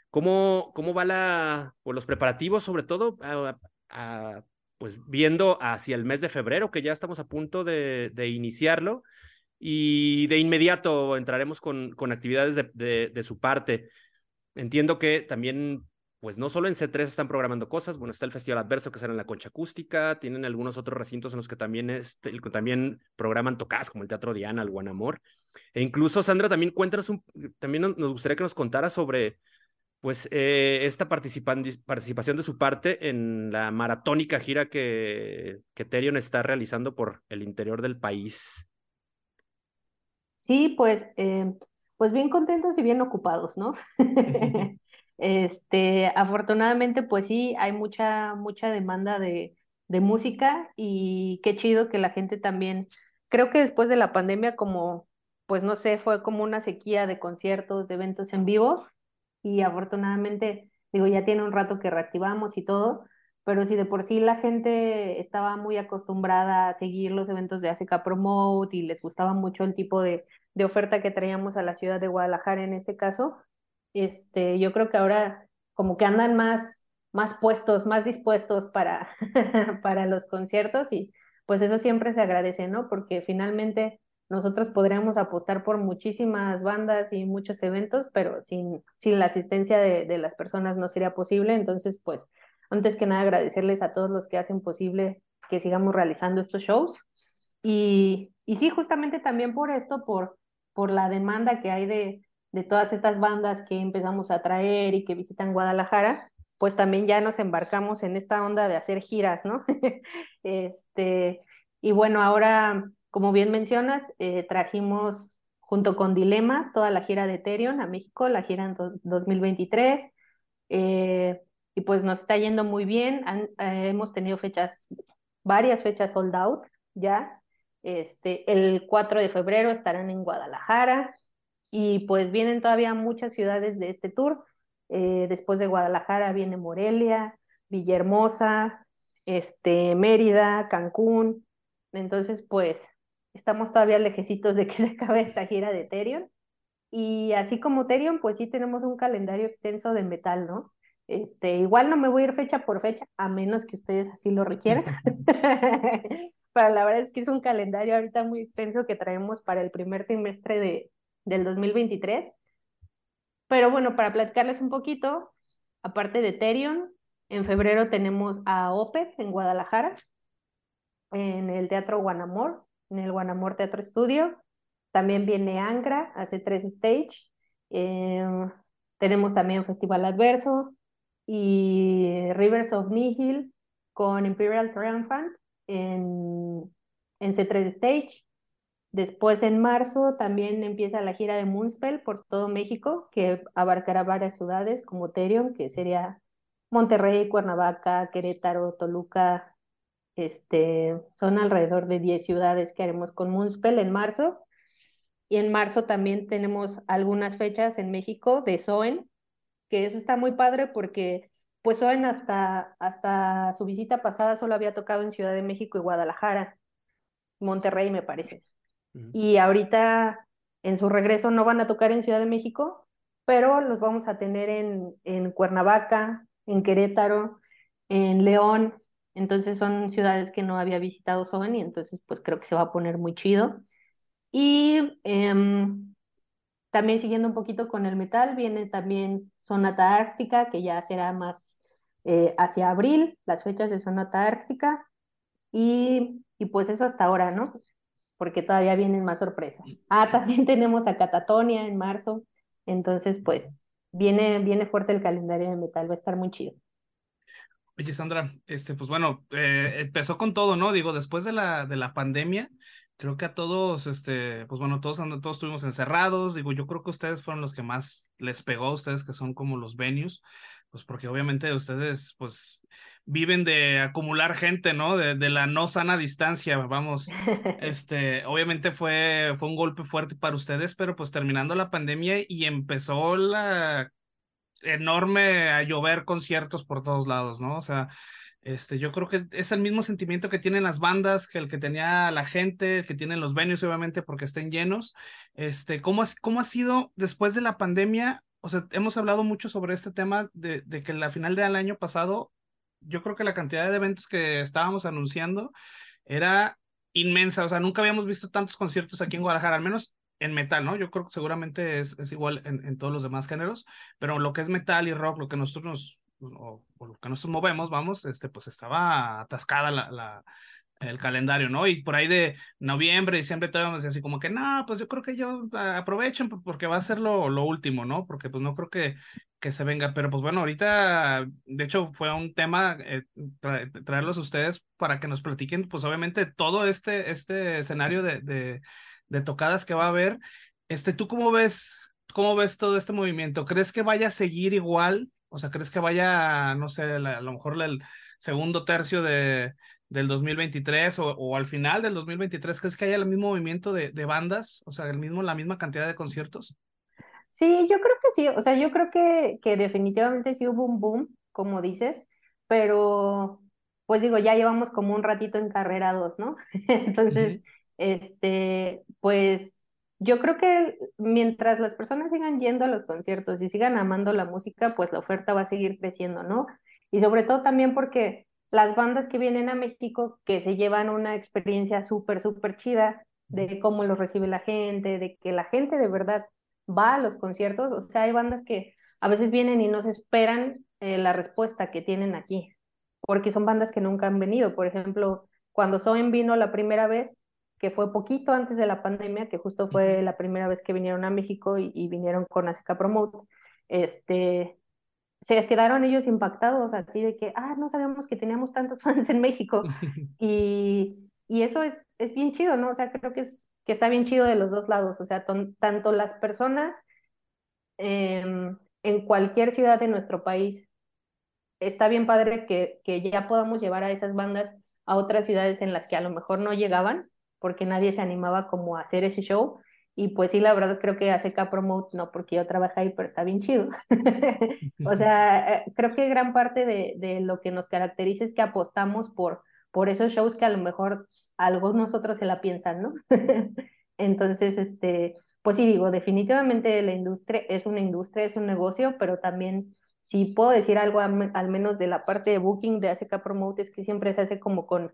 ¿Cómo, cómo va pues los preparativos, sobre todo, pues viendo hacia el mes de febrero, que ya estamos a punto de iniciarlo? Y de inmediato entraremos con, con actividades de, de, su parte. Entiendo que también, pues no solo en C3 están programando cosas, bueno, está el Festival Adverso que será en la Concha Acústica, tienen algunos otros recintos en los que también, este, también programan tocadas, como el Teatro Diana, el Guanamor. E incluso, Sandra, también cuéntanos, un, también nos gustaría que nos contara sobre pues eh, esta participación de su parte en la maratónica gira que, que Terion está realizando por el interior del país. Sí, pues, eh, pues bien contentos y bien ocupados, ¿no? este, afortunadamente, pues sí, hay mucha, mucha demanda de, de música y qué chido que la gente también, creo que después de la pandemia, como, pues no sé, fue como una sequía de conciertos, de eventos en vivo y afortunadamente, digo, ya tiene un rato que reactivamos y todo, pero si de por sí la gente estaba muy acostumbrada a seguir los eventos de ACK Promote y les gustaba mucho el tipo de, de oferta que traíamos a la ciudad de Guadalajara en este caso, este, yo creo que ahora como que andan más, más puestos, más dispuestos para, para los conciertos y pues eso siempre se agradece, ¿no? Porque finalmente nosotros podríamos apostar por muchísimas bandas y muchos eventos, pero sin, sin la asistencia de, de las personas no sería posible. Entonces, pues, antes que nada, agradecerles a todos los que hacen posible que sigamos realizando estos shows. Y, y sí, justamente también por esto, por, por la demanda que hay de, de todas estas bandas que empezamos a traer y que visitan Guadalajara, pues también ya nos embarcamos en esta onda de hacer giras, ¿no? este, y bueno, ahora como bien mencionas, eh, trajimos junto con Dilema toda la gira de Ethereum a México, la gira en 2023. Eh, y pues nos está yendo muy bien. Eh, hemos tenido fechas, varias fechas sold out ya. Este, el 4 de febrero estarán en Guadalajara y pues vienen todavía muchas ciudades de este tour. después de Guadalajara viene Morelia, Villahermosa, este, Mérida, Cancún. Entonces, pues estamos todavía lejecitos de que se acabe esta gira de Ethereum. Y así como Ethereum, pues sí tenemos un calendario extenso de metal, ¿no? Este, igual no me voy a ir fecha por fecha, a menos que ustedes así lo requieran. para la verdad es que es un calendario ahorita muy extenso que traemos para el primer trimestre de, del 2023. Pero bueno, para platicarles un poquito, aparte de Ethereum, en febrero tenemos a OPEC en Guadalajara, en el Teatro Guanamor, en el Guanamor Teatro Estudio. También viene Angra, hace tres stage. Em, tenemos también Festival Adverso y Rivers of Nihil con Imperial Triumphant en, en C3 Stage. Después en marzo también empieza la gira de Moonspell por todo México, que abarcará varias ciudades como Terion, que sería Monterrey, Cuernavaca, Querétaro, Toluca, este, son alrededor de 10 ciudades que haremos con Moonspell en marzo. Y en marzo también tenemos algunas fechas en México de Soen, que eso está muy padre porque pues Soen hasta, hasta su visita pasada solo había tocado en Ciudad de México y Guadalajara, Monterrey me parece. Y ahorita en su regreso no van a tocar en Ciudad de México, pero los vamos a tener en, en Cuernavaca, en Querétaro, en León, entonces son ciudades que no había visitado y entonces pues creo que se va a poner muy chido. Y em, también siguiendo un poquito con el metal, viene también Sonata Ártica, que ya será más eh, hacia abril, las fechas de Sonata Ártica. Y, y pues eso hasta ahora, ¿no? Porque todavía vienen más sorpresas. Ah, también tenemos a Catatonia en marzo. Entonces, pues viene, viene fuerte el calendario de metal, va a estar muy chido. Oye, Sandra, este, pues bueno, eh, empezó con todo, ¿no? Digo, después de la, de la pandemia, creo que a todos, este, pues bueno, todos, todos estuvimos encerrados. Digo, yo creo que ustedes fueron los que más les pegó a ustedes, que son como los venues, pues porque obviamente ustedes, pues, viven de acumular gente, ¿no? De, de la no sana distancia, vamos. Este, obviamente fue, fue un golpe fuerte para ustedes, pero pues terminando la pandemia y empezó la enorme a llover conciertos por todos lados, ¿no? O sea, este, yo creo que es el mismo sentimiento que tienen las bandas, que el que tenía la gente, que tienen los venues, obviamente, porque estén llenos. Este, ¿cómo, cómo ha sido después de la pandemia o sea, hemos hablado mucho sobre este tema de, de que la final del año pasado, yo creo que la cantidad de eventos que estábamos anunciando era inmensa, o sea, nunca habíamos visto tantos conciertos aquí en Guadalajara, al menos en metal, ¿no? Yo creo que seguramente es, es igual en, en, todos los demás géneros, pero lo que es metal y rock, lo que nosotros nos, o, o lo que nosotros movemos, vamos, este, pues estaba atascada la, la, el calendario, ¿no? Y por ahí de noviembre, diciembre, todo así como que, no, pues yo creo que yo aprovechen porque va a ser lo, lo último, ¿no? Porque pues no creo que, que se venga, pero pues bueno, ahorita, de hecho, fue un tema eh, tra traerlos a ustedes para que nos platiquen, pues obviamente todo este, este escenario de, de, de tocadas que va a haber. Este, ¿tú cómo ves, cómo ves todo este movimiento? ¿Crees que vaya a seguir igual? O sea, ¿crees que vaya, no sé, la, a lo mejor el segundo tercio de, del 2023 o, o, al final del 2023, ¿crees que haya el mismo movimiento de, de, bandas? O sea, el mismo, la misma cantidad de conciertos. Sí, yo creo que sí. O sea, yo creo que, que definitivamente sí hubo un boom, como dices, pero pues digo, ya llevamos como un ratito encarrerados, ¿no? Entonces, uh -huh. este, pues yo creo que mientras las personas sigan yendo a los conciertos y sigan amando la música, pues la oferta va a seguir creciendo, ¿no? Y sobre todo también porque las bandas que vienen a México, que se llevan una experiencia súper, súper chida de cómo los recibe la gente, de que la gente de verdad va a los conciertos, o sea, hay bandas que a veces vienen y no se esperan eh, la respuesta que tienen aquí, porque son bandas que nunca han venido. Por ejemplo, cuando Soen vino la primera vez, que fue poquito antes de la pandemia, que justo fue la primera vez que vinieron a México y, y vinieron con ASK Promote, este, se quedaron ellos impactados, así de que, ah, no sabíamos que teníamos tantos fans en México. y, y eso es, es bien chido, ¿no? O sea, creo que, es, que está bien chido de los dos lados. O sea, tanto las personas eh, en cualquier ciudad de nuestro país, está bien padre que, que ya podamos llevar a esas bandas a otras ciudades en las que a lo mejor no llegaban, porque nadie se animaba como a hacer ese show. Y pues sí, la verdad creo que ACK Promote, no porque yo trabajé ahí, pero está bien chido. o sea, eh, creo que gran parte de, de, lo que nos caracteriza es que apostamos por, por esos shows que a lo mejor algunos nosotros se la piensan, ¿no? Entonces, este, pues sí digo, definitivamente la industria es una industria, es un negocio, pero también si puedo decir algo al menos de la parte de booking de ACK Promote es que siempre se hace como con,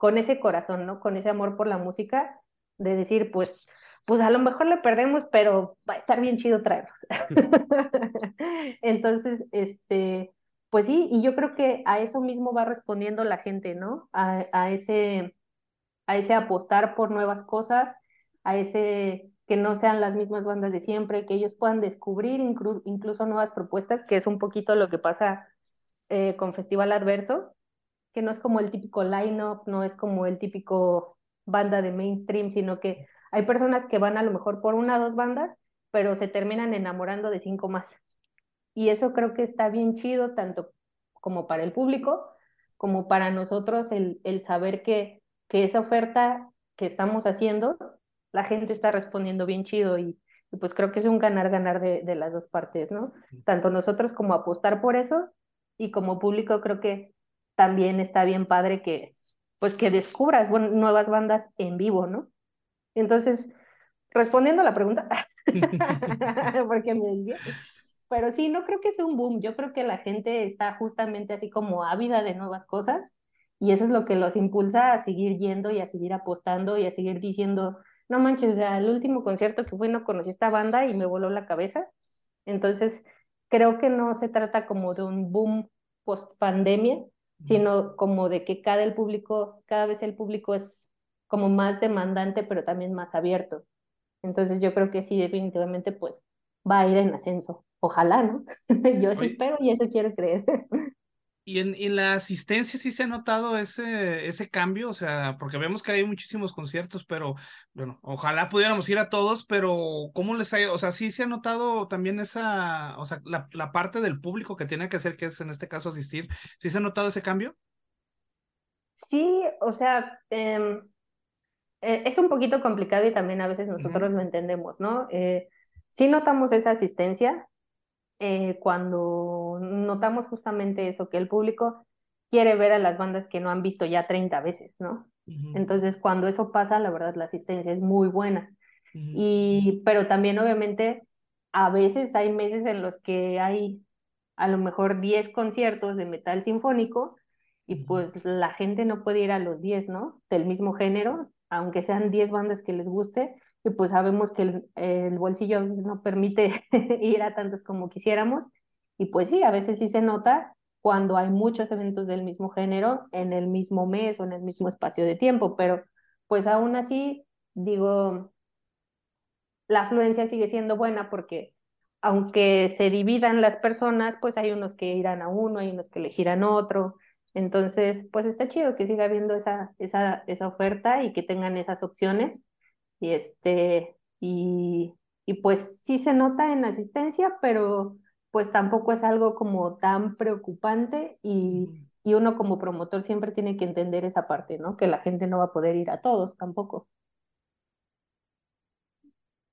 con ese corazón, ¿no? Con ese amor por la música de decir, pues, pues a lo mejor le perdemos, pero va a estar bien chido traerlos. Entonces, este, pues sí, y yo creo que a eso mismo va respondiendo la gente, ¿no? A, a, ese, a ese apostar por nuevas cosas, a ese que no sean las mismas bandas de siempre, que ellos puedan descubrir inclu incluso nuevas propuestas, que es un poquito lo que pasa eh, con Festival Adverso, que no es como el típico line-up, no es como el típico banda de mainstream, sino que hay personas que van a lo mejor por una o dos bandas, pero se terminan enamorando de cinco más. Y eso creo que está bien chido, tanto como para el público, como para nosotros el, el saber que, que esa oferta que estamos haciendo, la gente está respondiendo bien chido y, y pues creo que es un ganar-ganar de, de las dos partes, ¿no? Tanto nosotros como apostar por eso y como público creo que también está bien padre que, pues que descubras nuevas bandas en vivo, ¿no? Entonces, respondiendo a la pregunta, porque me desvié, pero sí, no creo que sea un boom, yo creo que la gente está justamente así como ávida de nuevas cosas y eso es lo que los impulsa a seguir yendo y a seguir apostando y a seguir diciendo, no manches, o el último concierto que fui no conocí esta banda y me voló la cabeza. Entonces, creo que no se trata como de un boom post pandemia, sino como de que cada el público, cada vez el público es como más demandante, pero también más abierto. Entonces yo creo que sí, definitivamente, pues va a ir en ascenso. Ojalá, ¿no? yo sí espero y eso quiero creer. Y en, en, la asistencia sí se ha notado ese, ese cambio, o sea, porque vemos que hay muchísimos conciertos, pero bueno, ojalá pudiéramos ir a todos, pero ¿cómo les ha, o sea, sí se ha notado también esa, o sea, la, la parte del público que tiene que hacer, que es en este caso asistir, ¿sí se ha notado ese cambio? Sí, o sea, eh, eh, es un poquito complicado y también a veces nosotros uh -huh. lo entendemos, ¿no? Eh, sí notamos esa asistencia, eh, cuando notamos justamente eso, que el público quiere ver a las bandas que no han visto ya 30 veces, ¿no? Uh -huh. Entonces, cuando eso pasa, la verdad, la asistencia es muy buena. Uh -huh. y, pero también, obviamente, a veces hay meses en los que hay a lo mejor 10 conciertos de metal sinfónico y pues la gente no puede ir a los 10, ¿no? Del mismo género, aunque sean 10 bandas que les guste, y pues sabemos que el, bolsillo a veces no permite ir a tantos como quisiéramos, y pues sí, a veces sí se nota cuando hay muchos eventos del mismo género en el mismo mes o en el mismo espacio de tiempo, pero pues aún así, digo, la afluencia sigue siendo buena porque aunque se dividan las personas, pues hay unos que irán a uno, hay unos que elegirán otro. Entonces, pues está chido que siga habiendo esa, esa, esa oferta y que tengan esas opciones. Y este, y, y pues sí se nota en asistencia, pero pues tampoco es algo como tan preocupante y, y uno como promotor siempre tiene que entender esa parte, ¿no? Que la gente no va a poder ir a todos tampoco.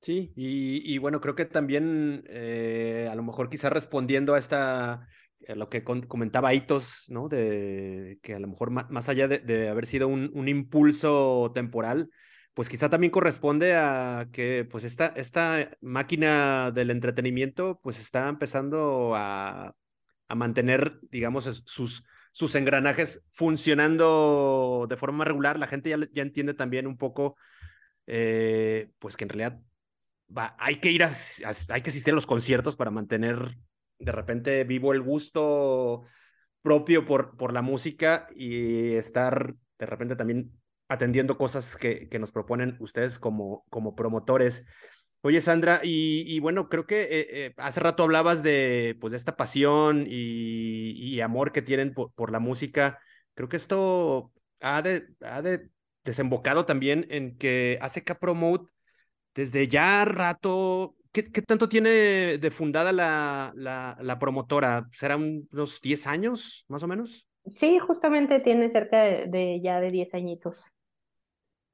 Sí, y, y bueno, creo que también eh, a lo mejor quizá respondiendo a esta, a lo que comentaba Hitos, ¿no? De que a lo mejor más, allá de, de, haber sido un, un impulso temporal, pues quizá también corresponde a que pues esta, esta máquina del entretenimiento pues está empezando a, a mantener, digamos, sus, sus engranajes funcionando de forma regular. La gente ya, ya entiende también un poco, eh, pues que en realidad hay que ir a, hay que asistir a los conciertos para mantener de repente vivo el gusto propio por, por la música y estar de repente también atendiendo cosas que, nos proponen ustedes como, como promotores. Oye, Sandra, y, bueno, creo que eh, eh, hace rato hablabas de, pues, de esta pasión y, amor que tienen por, la música. Creo que esto ha, de, ha de desembocado también en que ACK Promote desde ya rato, ¿qué, tanto tiene de fundada la, la, promotora? ¿Será unos 10 años, más o menos? Sí, justamente tiene cerca de, de ya de 10 añitos.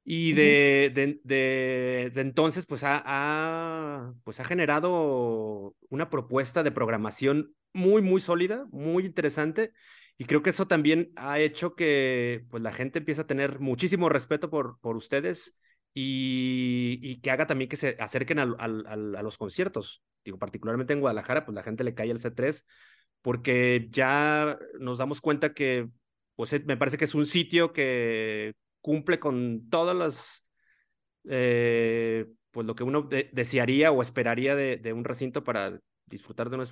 Y de, uh -huh. de, de, de, entonces, pues ha, ha, pues ha generado una propuesta de programación muy, muy sólida, muy interesante. Y creo que eso también ha hecho que pues, la gente empiece a tener muchísimo respeto por, por ustedes y, y, que haga también que se acerquen a, a, a, los conciertos. Digo, particularmente en Guadalajara, pues la gente le cae el C3 porque ya nos damos cuenta que, pues me parece que es un sitio que cumple con todas las, eh, pues lo que uno de desearía o esperaría de, un recinto para disfrutar de un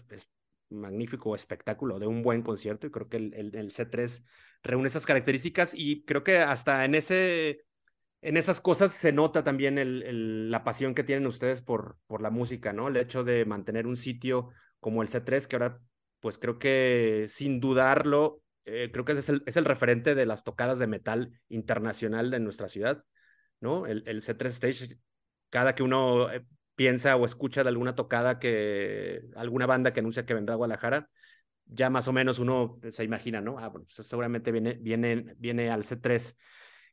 magnífico espectáculo, de un buen concierto. Y creo que el, el, el C3 reúne esas características y creo que hasta en ese en esas cosas se nota también la pasión que tienen ustedes por, por la música, ¿no? El hecho de mantener un sitio como el C3, que ahora, pues creo que sin dudarlo, eh, creo que es el, es el referente de las tocadas de metal internacional de nuestra ciudad, ¿no? El, el C3 Stage, cada que uno eh, piensa o escucha de alguna tocada que, alguna banda que anuncia que vendrá a Guadalajara, ya más o menos uno se imagina, ¿no? Ah, bueno, pues seguramente viene, viene, viene al C3.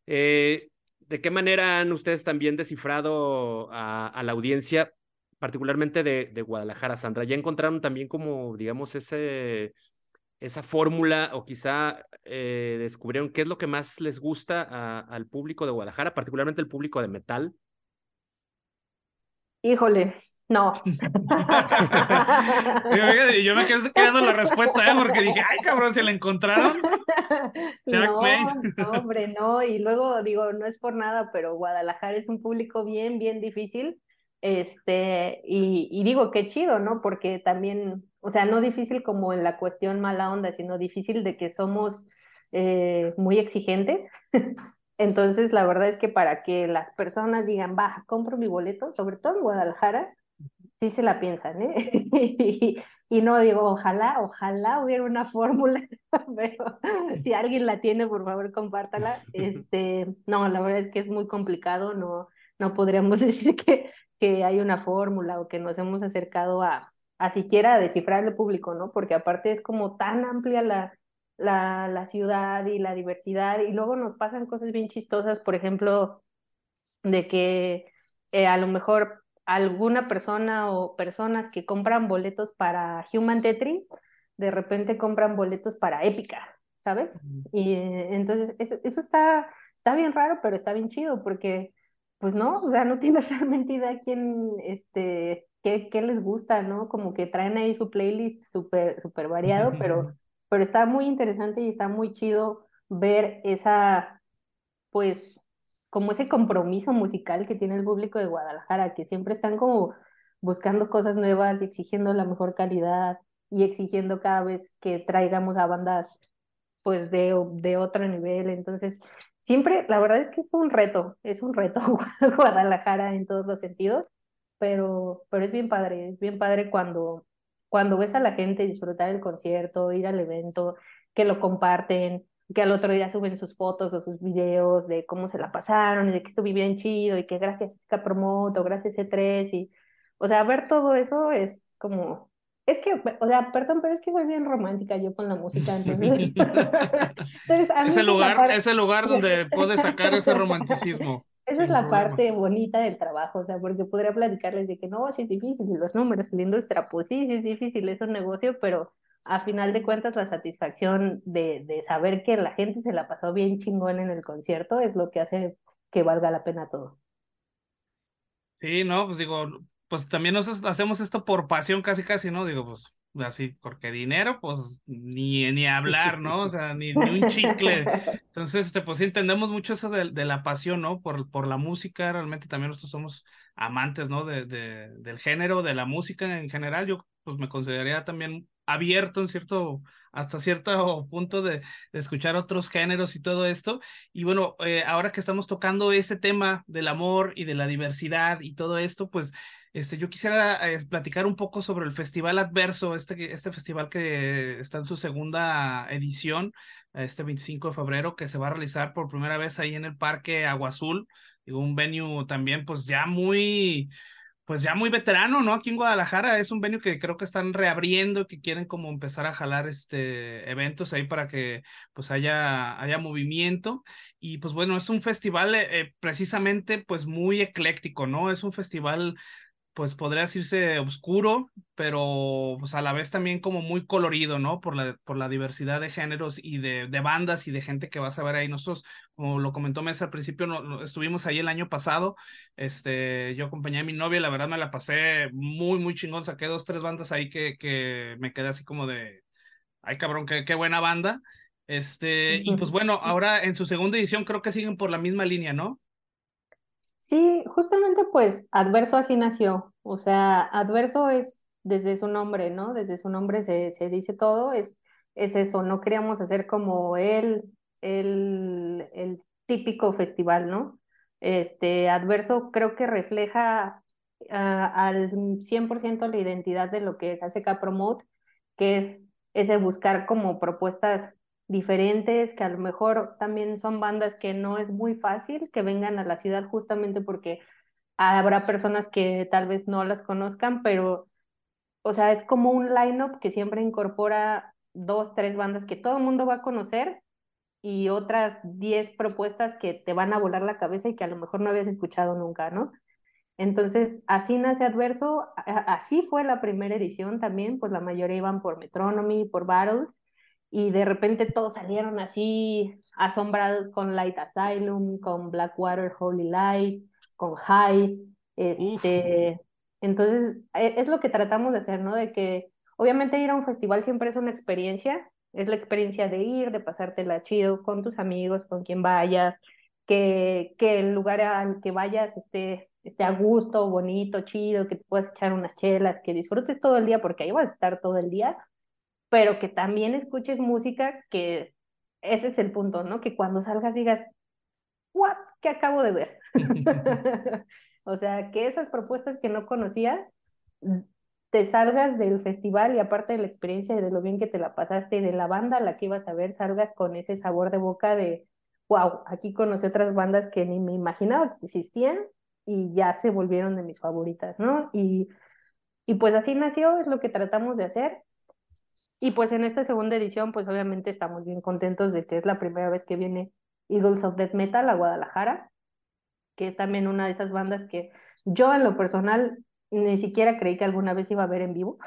Eh, ¿De qué manera han ustedes también descifrado a, a la audiencia, particularmente de, de, Guadalajara, Sandra? ¿Ya encontraron también como, digamos, ese, esa fórmula o quizá eh, descubrieron qué es lo que más les gusta a, al público de Guadalajara, particularmente el público de metal? Híjole, no. yo me quedé quedando la respuesta, ¿eh? porque dije, ay, cabrón, ¿se la encontraron? no, no, hombre, no. Y luego digo, no es por nada, pero Guadalajara es un público bien, bien difícil. Este, y, y digo, qué chido, ¿no? Porque también, o sea, no difícil como en la cuestión mala onda, sino difícil de que somos eh, muy exigentes. Entonces, la verdad es que para que las personas digan, va, compro mi boleto, sobre todo en Guadalajara, sí se la piensan, ¿eh? y, y, no digo, ojalá, ojalá hubiera una fórmula, pero si alguien la tiene, por favor, compártala. Este, no, la verdad es que es muy complicado, no, no podríamos decir que, que hay una fórmula o que nos hemos acercado a, a siquiera descifrar el público, ¿no? Porque aparte es como tan amplia la, la, la ciudad y la diversidad, y luego nos pasan cosas bien chistosas, por ejemplo, de que eh, a lo mejor alguna persona o personas que compran boletos para Human Tetris, de repente compran boletos para Épica, ¿sabes? Y eh, entonces eso, eso, está, está bien raro, pero está bien chido porque, pues no, o sea, no tienes realmente idea quién, este, qué, qué les gusta, ¿no? Como que traen ahí su playlist súper, súper variado, pero, pero está muy interesante y está muy chido ver esa, pues, como ese compromiso musical que tiene el público de Guadalajara, que siempre están como buscando cosas nuevas y exigiendo la mejor calidad y exigiendo cada vez que traigamos a bandas pues de, de otro nivel. Entonces, siempre, la verdad es que es un reto, es un reto Guadalajara en todos los sentidos, pero, pero es bien padre, es bien padre cuando, cuando ves a la gente disfrutar el concierto, ir al evento, que lo comparten, que al otro día suben sus fotos o sus videos de cómo se la pasaron y de que estuvo bien chido y que gracias a Promoto, gracias E3 y, o sea, ver todo eso es como, es que, o sea, perdón, pero es que soy bien romántica yo con la música, entonces. entonces a mí ese lugar, ese lugar donde puedes sacar ese romanticismo. Esa es la parte bonita del trabajo, o sea, porque podría platicarles de que no, sí es difícil, los números, la industria, pues sí, sí es difícil, es un negocio, pero a final de cuentas la satisfacción de, de saber que la gente se la pasó bien chingón en el concierto es lo que hace que valga la pena todo. Sí, no, pues digo, pues también nosotros hacemos esto por pasión casi casi, ¿no? Digo, pues así, porque dinero, pues ni, ni hablar, ¿no? O sea, ni, ni un chicle. Entonces, este, pues sí entendemos mucho eso de, de, la pasión, ¿no? Por, por la música, realmente también nosotros somos amantes, ¿no? De, de, del género, de la música en general. Yo, pues me consideraría también abierto en cierto, hasta cierto punto de, de, escuchar otros géneros y todo esto. Y bueno, eh, ahora que estamos tocando ese tema del amor y de la diversidad y todo esto, pues este, yo quisiera eh, platicar un poco sobre el Festival Adverso, este, este festival que está en su segunda edición, este 25 de febrero, que se va a realizar por primera vez ahí en el Parque Agua Azul, un venue también pues ya muy, pues ya muy veterano, ¿no? Aquí en Guadalajara es un venue que creo que están reabriendo, que quieren como empezar a jalar este eventos ahí para que pues haya, haya movimiento. Y pues bueno, es un festival eh, eh precisamente pues muy ecléctico, ¿no? Es un festival pues podría decirse oscuro, pero pues a la vez también como muy colorido, ¿no? Por la, por la diversidad de géneros y de, de bandas y de gente que vas a ver ahí. Nosotros, como lo comentó Mesa al principio, no, estuvimos ahí el año pasado, este, yo acompañé a mi novia, la verdad me la pasé muy, muy chingón, saqué dos, tres bandas ahí que, que me quedé así como de, ay cabrón, qué, qué buena banda. Este, y pues bueno, ahora en su segunda edición creo que siguen por la misma línea, ¿no? Sí, justamente pues Adverso así nació. O sea, Adverso es desde su nombre, ¿no? Desde su nombre se, se dice todo, es, es eso, no queríamos hacer como el, el, el típico festival, ¿no? Este, Adverso creo que refleja uh, al 100% la identidad de lo que es ACK Promote, que es ese buscar como propuestas diferentes, que a lo mejor también son bandas que no es muy fácil que vengan a la ciudad justamente porque habrá personas que tal vez no las conozcan, pero, o sea, es como un line-up que siempre incorpora dos, tres bandas que todo el mundo va a conocer y otras diez propuestas que te van a volar la cabeza y que a lo mejor no habías escuchado nunca, ¿no? Entonces, así nace Adverso, así fue la primera edición también, pues la mayoría iban por Metronomy, por Battles, y de repente todos salieron así asombrados con Light Asylum, con Blackwater Holy Light, con High, este, entonces e, es lo que tratamos de hacer, ¿no? De que obviamente ir a un festival siempre es una experiencia, es la experiencia de ir, de pasártela chido con tus amigos, con quien vayas, que, que el lugar al que vayas esté, esté a gusto, bonito, chido, que te puedas echar unas chelas, que disfrutes todo el día, porque ahí vas a estar todo el día, pero que también escuches música, que ese es el punto, ¿no? Que cuando salgas digas, ¿what? ¿Qué acabo de ver? o sea, que esas propuestas que no conocías, te salgas del festival y aparte de la experiencia de lo bien que te la pasaste, de la banda a la que ibas a ver, salgas con ese sabor de boca de, wow, aquí conocí otras bandas que ni me imaginaba que existían y ya se volvieron de mis favoritas, ¿no? Y, y pues así nació, es lo que tratamos de hacer. Y pues en esta segunda edición, pues obviamente estamos bien contentos de que es la primera vez que viene Eagles of Death Metal a Guadalajara, que es también una de esas bandas que yo en lo personal ni siquiera creí que alguna vez iba a ver en vivo.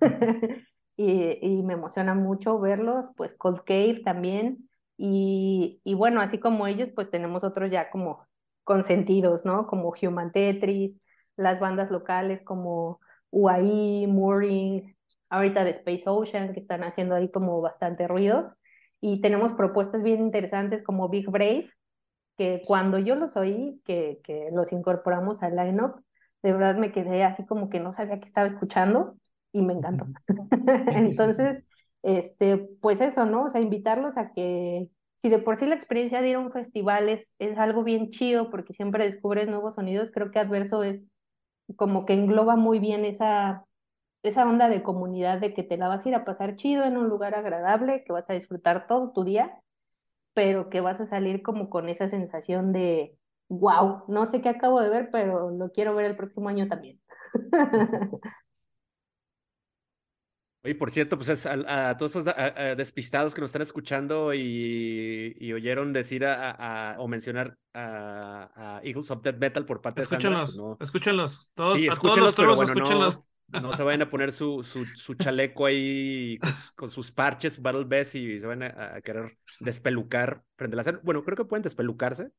y, y, me emociona mucho verlos, pues Cold Cave también. Y, y bueno, así como ellos, pues tenemos otros ya como consentidos, ¿no? Como Human Tetris, las bandas locales como UAI, Mooring, ahorita de Space Ocean, que están haciendo ahí como bastante ruido. Y tenemos propuestas bien interesantes como Big Brave, que cuando yo los oí, que, que los incorporamos al lineup, de verdad me quedé así como que no sabía que estaba escuchando y me encantó. Entonces, este, pues eso, ¿no? O sea, invitarlos a que, si de por sí la experiencia de ir a un festival es, es algo bien chido porque siempre descubres nuevos sonidos, creo que Adverso es como que engloba muy bien esa, esa onda de comunidad de que te la vas a ir a pasar chido en un lugar agradable, que vas a disfrutar todo tu día, pero que vas a salir como con esa sensación de, wow, no sé qué acabo de ver, pero lo quiero ver el próximo año también. Oye, por cierto, pues a, todos esos despistados que nos están escuchando y, oyeron decir a, o mencionar a, Eagles of Death Metal por parte de Sandra. Pues no... escúchenlos, todos, sí, escúchenlos, pero bueno, No, no se vayan a poner su, su, su chaleco ahí con, sus parches, Battle Best y se van a, querer despelucar frente a la. Bueno, creo que pueden despelucarse,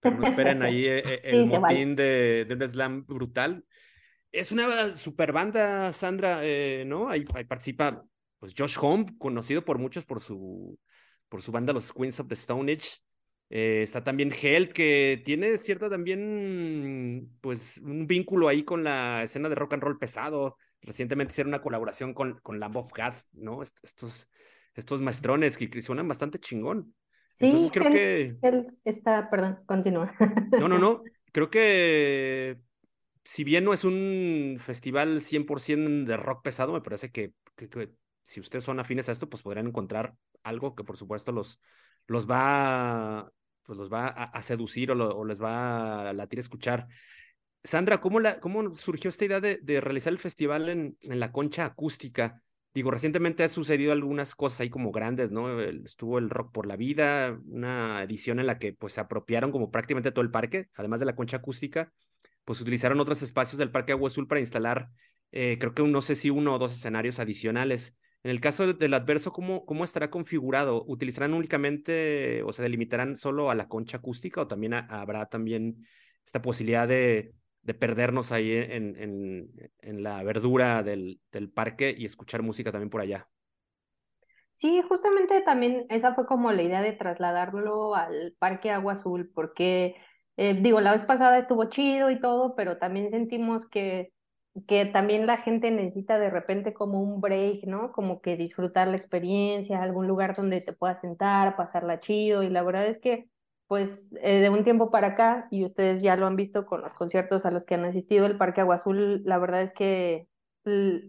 pero no esperen ahí eh, eh, el, motín de, de un slam brutal. Es una super banda, Sandra, eh, ¿no? Ahí, participa pues Josh Home, conocido por muchos por su, por su banda Los Queens of the Stone Age. Eh, está también Held, que tiene cierta también, pues, un vínculo ahí con la escena de rock and roll pesado. Recientemente hicieron una colaboración con, con Lamb of God, ¿no? Estos, estos maestrones que, suenan bastante chingón. Sí, creo que... Está, perdón, continúa. No, no, no. Creo que si bien no es un festival 100% de rock pesado, me parece que, si ustedes son afines a esto, pues podrían encontrar algo que por supuesto los, los va, pues los va a, seducir o, les va a latir a escuchar. Sandra, ¿cómo, la, cómo surgió esta idea de, realizar el festival en, en, la concha acústica? Digo, recientemente ha sucedido algunas cosas ahí como grandes, ¿no? estuvo el Rock por la Vida, una edición en la que pues se apropiaron como prácticamente todo el parque, además de la concha acústica pues utilizaron otros espacios del Parque Agua Azul para instalar, eh, creo que no sé si uno o dos escenarios adicionales. En el caso del adverso, ¿cómo, ¿cómo estará configurado? ¿Utilizarán únicamente o se delimitarán solo a la concha acústica o también habrá también esta posibilidad de, de perdernos ahí en, la verdura del, del, parque y escuchar música también por allá? Sí, justamente también esa fue como la idea de trasladarlo al Parque Agua Azul, porque eh, digo, la vez pasada estuvo chido y todo, pero también sentimos que, que también la gente necesita de repente como un break, ¿no? Como que disfrutar la experiencia, algún lugar donde te puedas sentar, pasarla chido. Y la verdad es que, pues, eh, de un tiempo para acá, y ustedes ya lo han visto con los conciertos a los que han asistido, el Parque Agua Azul, la verdad es que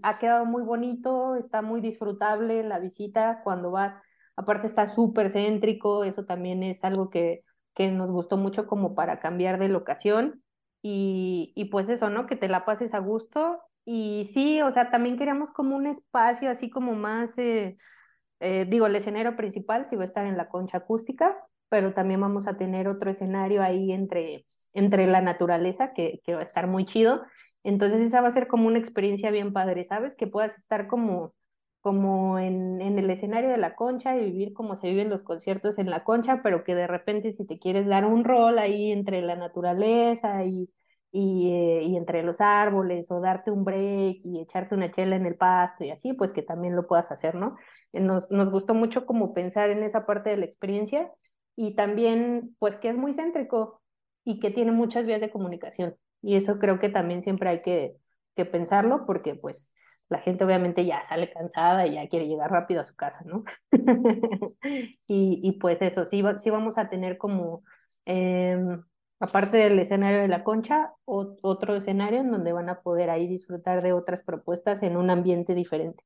ha quedado muy bonito, está muy disfrutable la visita cuando vas. Aparte está súper céntrico, eso también es algo que que nos gustó mucho como para cambiar de locación y, y pues eso, ¿no? Que te la pases a gusto. Y sí, o sea, también queríamos como un espacio así como más, eh, eh, digo, el escenario principal sí va a estar en la concha acústica, pero también vamos a tener otro escenario ahí entre, entre la naturaleza que, que va a estar muy chido. Entonces esa va a ser como una experiencia bien padre, ¿sabes? Que puedas estar como como en, en, el escenario de la concha y vivir como se viven los conciertos en la concha, pero que de repente si te quieres dar un rol ahí entre la naturaleza y, y, eh, y, entre los árboles o darte un break y echarte una chela en el pasto y así, pues que también lo puedas hacer, ¿no? Nos, nos gustó mucho como pensar en esa parte de la experiencia y también pues que es muy céntrico y que tiene muchas vías de comunicación y eso creo que también siempre hay que, que pensarlo porque pues la gente obviamente ya sale cansada y ya quiere llegar rápido a su casa, ¿no? y, pues eso, sí, sí vamos a tener como, em, aparte del escenario de la concha, otro escenario en donde van a poder ahí disfrutar de otras propuestas en un ambiente diferente.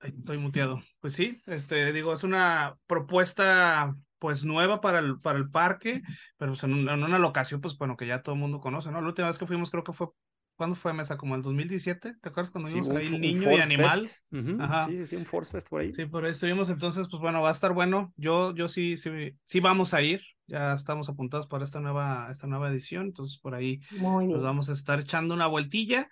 Estoy muteado. Pues sí, este, digo, es una propuesta pues nueva para el, para el parque, pero pues, en, una locación, pues bueno, que ya todo el mundo conoce, ¿no? La última vez que fuimos creo que fue, ¿cuándo fue Mesa? Como el 2017, ¿te acuerdas cuando vimos ahí el niño y animal? Ajá. Sí, sí, un Force Fest por ahí. Sí, por ahí estuvimos, entonces, pues bueno, va a estar bueno. Yo, yo sí, sí, sí vamos a ir, ya estamos apuntados para esta nueva, esta nueva edición, entonces por ahí nos vamos a estar echando una vueltilla.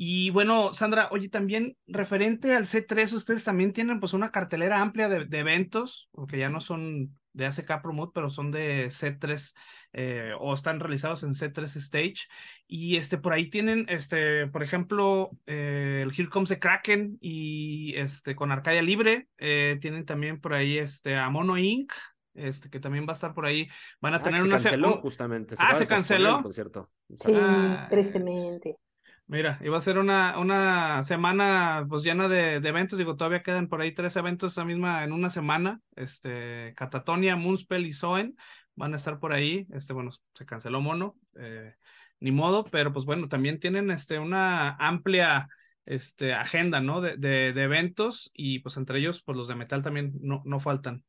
Y bueno, Sandra, oye, también referente al C3, ustedes también tienen pues una cartelera amplia de, de eventos, porque ya no son de ACK Promote, pero son de C3 eh, o están realizados en C3 Stage. Y este, por ahí tienen, este, por ejemplo, eh, el Here Comes the Kraken y este, con Arcadia Libre. Eh, tienen también por ahí este, a Mono Inc., este, que también va a estar por ahí. Van a Ah, tener se una canceló justamente. Ah, ¿se canceló? el concierto. Sí, Ah, tristemente. Mira, iba a ser una, una semana pues llena de, de eventos, digo, todavía quedan por ahí tres eventos esa misma en una semana, este, Catatonia, Moonspell y Soen van a estar por ahí, este, bueno, se canceló Mono, eh, ni modo, pero pues bueno, también tienen este, una amplia este, agenda, ¿no? De, de, de eventos y pues entre ellos, pues los de metal también no, no faltan.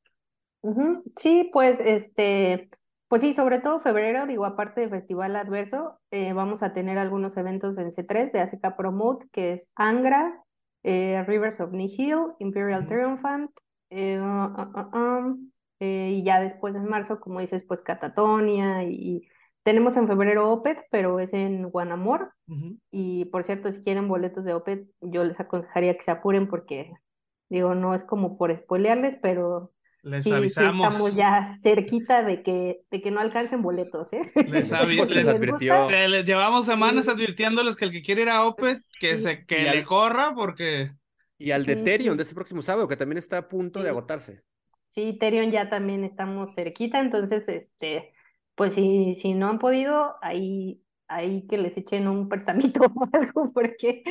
Sí, pues este, pues sí, sobre todo febrero, digo, aparte de Festival Adverso, eh, vamos a tener algunos eventos en C3 de ACK Promote, que es Angra, eh, Rivers of Nihil, Imperial. Triumphant, eh, uh, uh, uh, um, y ya después en marzo, como dices, pues Catatonia, y, y tenemos en febrero Opet, pero es en Guanamor, y por cierto, si quieren boletos de Opet, yo les aconsejaría que se apuren porque, digo, no es como por spoilearles, pero... Les Sí, sí, avisamos. estamos ya cerquita de que, de que no alcancen boletos, ¿eh? Les avi- Por si les advirtió. les llevamos semanas Sí. advirtiéndoles que el que quiere ir a Opet, que Sí. se que Y le al- corra porque Y al de sí. de este próximo sábado, que también está a punto de agotarse. Sí, Terion ya también estamos cerquita, entonces, este, pues si, si no han podido, ahí, ahí que les echen un prestamito o algo, porque,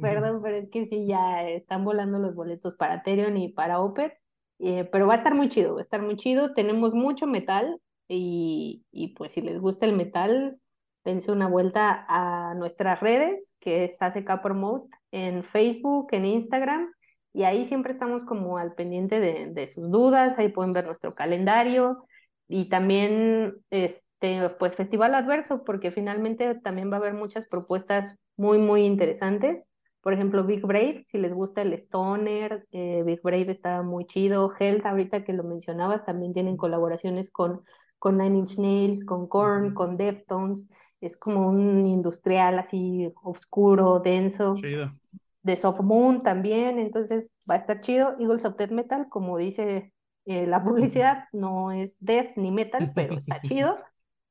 perdón, pero es que sí, ya están volando los boletos para Terion y para Opet, eh, pero va a estar muy chido, va a estar muy chido, tenemos mucho metal y, y pues si les gusta el metal, dense una vuelta a nuestras redes, que es ACK Promote, en Facebook, en Instagram, y ahí siempre estamos como al pendiente de, de sus dudas, ahí pueden ver nuestro calendario y también este pues Festival Adverso, porque finalmente también va a haber muchas propuestas muy, muy interesantes. Por ejemplo, Big Brave, si les gusta el Stoner, eh, Big Brave está muy chido. Health, ahorita que lo mencionabas, también tienen colaboraciones con, con Nine Inch Nails, con Korn, con Deftones. Es como un industrial así oscuro, denso chido. de Soft Moon también, entonces va a estar chido. Eagles of Death Metal, como dice eh, la publicidad, no es death ni metal, pero está chido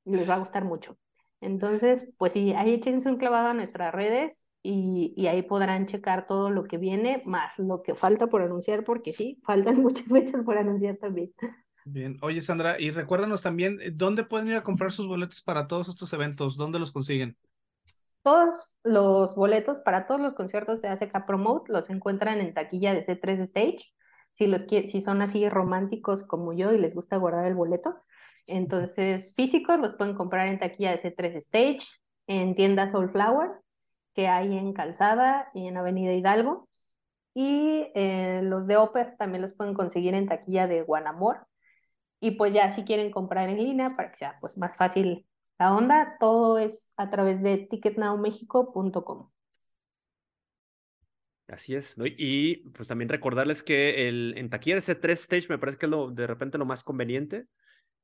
y les va a gustar mucho. Entonces, pues sí, ahí échense un clavado a nuestras redes y, y ahí podrán checar todo lo que viene, más lo que falta por anunciar, porque sí, faltan muchas fechas por anunciar también. Bien. Oye, Sandra, y recuérdanos también eh, dónde pueden ir a comprar sus boletos para todos estos eventos, dónde los consiguen. Todos los boletos para todos los conciertos de ACK Promote los encuentran en taquilla de C3 Stage. Si, los si son así románticos como yo y les gusta guardar el boleto, entonces físicos los pueden comprar en taquilla de C3 Stage, en tienda Soulflower, que hay en Calzada y en Avenida Hidalgo. Y eh, los de Opeth también los pueden conseguir en taquilla de Guanamor. Y pues ya si quieren comprar en línea para que sea pues más fácil la onda, todo es a través de ticketnowmexico.com. Así es. Y pues también recordarles que el, en taquilla de ese 3 stage me parece que es de repente lo más conveniente.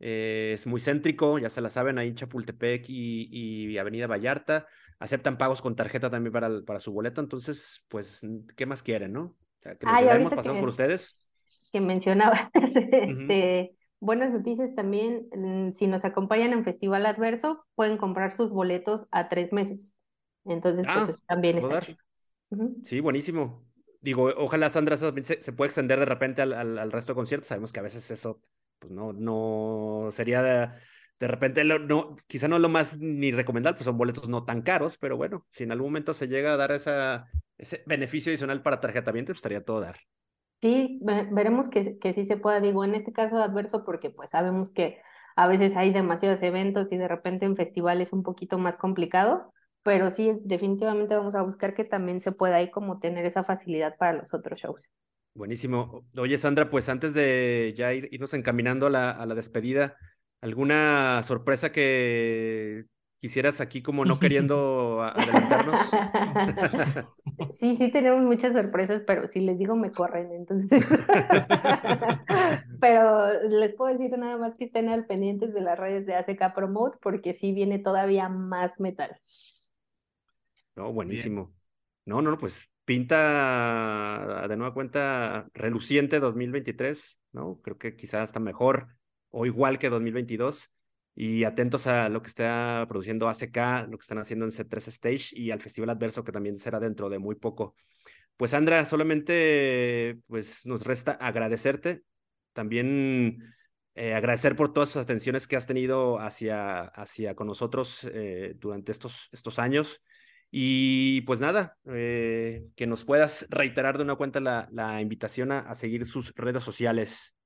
Eh, es muy céntrico, ya se la saben, ahí en Chapultepec y, y Avenida Vallarta. Aceptan pagos con tarjeta también para, el- para su boleto, entonces, pues, ¿qué más quieren, no? O sea, que nos Ay, pasamos que- por ustedes. que mencionabas, este, buenas noticias también, mm, si nos acompañan en Festival Adverso, pueden comprar sus boletos a tres meses. Entonces, pues Ah, también está. Sí, buenísimo. Digo, ojalá Sandra se, se puede extender de repente al, al, al resto de conciertos. Sabemos que a veces eso, pues no, no sería de, repente, lo- no, quizá no lo más ni recomendable, pues son boletos no tan caros, pero bueno, si en algún momento se llega a dar ese beneficio adicional para tarjetamiento, pues estaría todo dar. Sí, ve- veremos que, que sí se pueda, digo, en este caso adverso, porque pues sabemos que a veces hay demasiados eventos y de repente en festival es un poquito más complicado, pero sí, definitivamente vamos a buscar que también se pueda ahí como tener esa facilidad para los otros shows. Buenísimo. Oye, Sandra, pues antes de ya ir- irnos encaminando a la, a la despedida, ¿alguna sorpresa que quisieras aquí como no queriendo adelantarnos? Sí, sí tenemos muchas sorpresas, pero si les digo me corren, entonces. Pero les puedo decir nada más que estén al pendientes de las redes de ACK Promote porque sí viene todavía más metal. No, buenísimo. No, no, no, pues pinta de nueva cuenta reluciente 2023, ¿no? Creo que quizás hasta mejor o igual que 2022 y atentos a lo que está produciendo ACK, lo que están haciendo en C3 Stage y al Festival Adverso que también será dentro de muy poco. Pues Sandra, solamente pues nos resta agradecerte, también eh, agradecer por todas sus atenciones que has tenido hacia, hacia con nosotros eh, durante estos, estos años. Y pues nada, eh, que nos puedas reiterar de una cuenta la, invitación a, seguir sus redes sociales.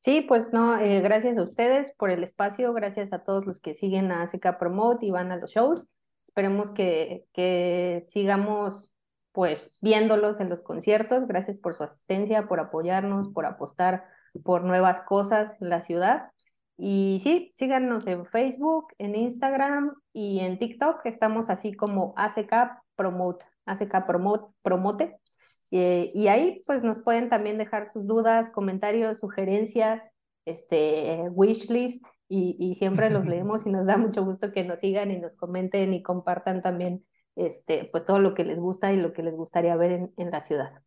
Sí, pues no, eh, gracias a ustedes por el espacio, gracias a todos los que siguen a ACK Promote y van a los shows. Esperemos que, que sigamos pues viéndolos en los conciertos. Gracias por su asistencia, por apoyarnos, por apostar por nuevas cosas en la ciudad. Y sí, síganos en Facebook, en Instagram y en TikTok. Estamos así como ACK Promote, ACK Promote, Promote. Eh, y ahí pues nos pueden también dejar sus dudas, comentarios, sugerencias, este, wishlist y, y siempre los leemos y nos da mucho gusto que nos sigan y nos comenten y compartan también este, pues todo lo que les gusta y lo que les gustaría ver en, en la ciudad.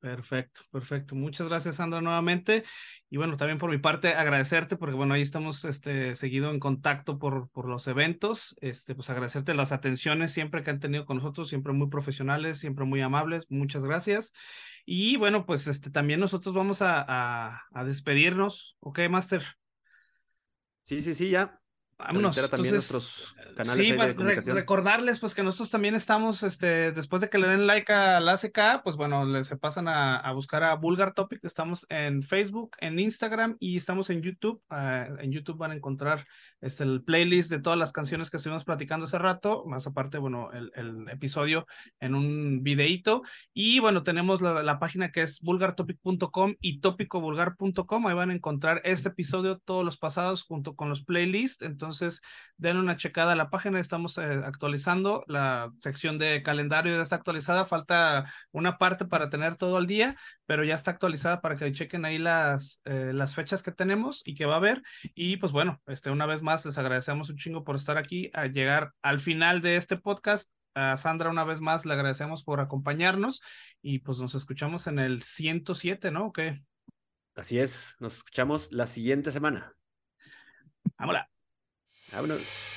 Perfecto, perfecto. Muchas gracias, Sandra, nuevamente. Y bueno, también por mi parte, agradecerte, porque bueno, ahí estamos este, seguido en contacto por, por los eventos. Este, pues agradecerte las atenciones siempre que han tenido con nosotros, siempre muy profesionales, siempre muy amables. Muchas gracias. Y bueno, pues este, también nosotros vamos a, a, a despedirnos. ¿Ok, Master? Sí, sí, sí, ya. Vámonos. también Entonces, nuestros canales sí, de re- comunicación. recordarles pues que nosotros también estamos, este, después de que le den like a la ACK, pues bueno, les se pasan a, a buscar a Vulgar Topic, estamos en Facebook, en Instagram y estamos en YouTube. Ah, en YouTube van a encontrar este, el playlist de todas las canciones que estuvimos platicando hace rato, más aparte, bueno, el, el episodio en un videíto. Y bueno, tenemos la, la página que es vulgartopic.com y topicovulgar.com. Ahí van a encontrar este episodio, todos los pasados, junto con los playlists. Entonces, denle una checada a la página. Estamos eh, actualizando. La sección de calendario ya está actualizada. Falta una parte para tener todo al día, pero ya está actualizada para que chequen ahí las, eh, las fechas que tenemos y que va a haber. Y pues bueno, este, una vez más les agradecemos un chingo por estar aquí, a llegar al final de este podcast. A Sandra una vez más le agradecemos por acompañarnos y pues nos escuchamos en el 107, ¿no? ¿O qué? Así es, nos escuchamos la siguiente semana. Vámonos. Have a nice.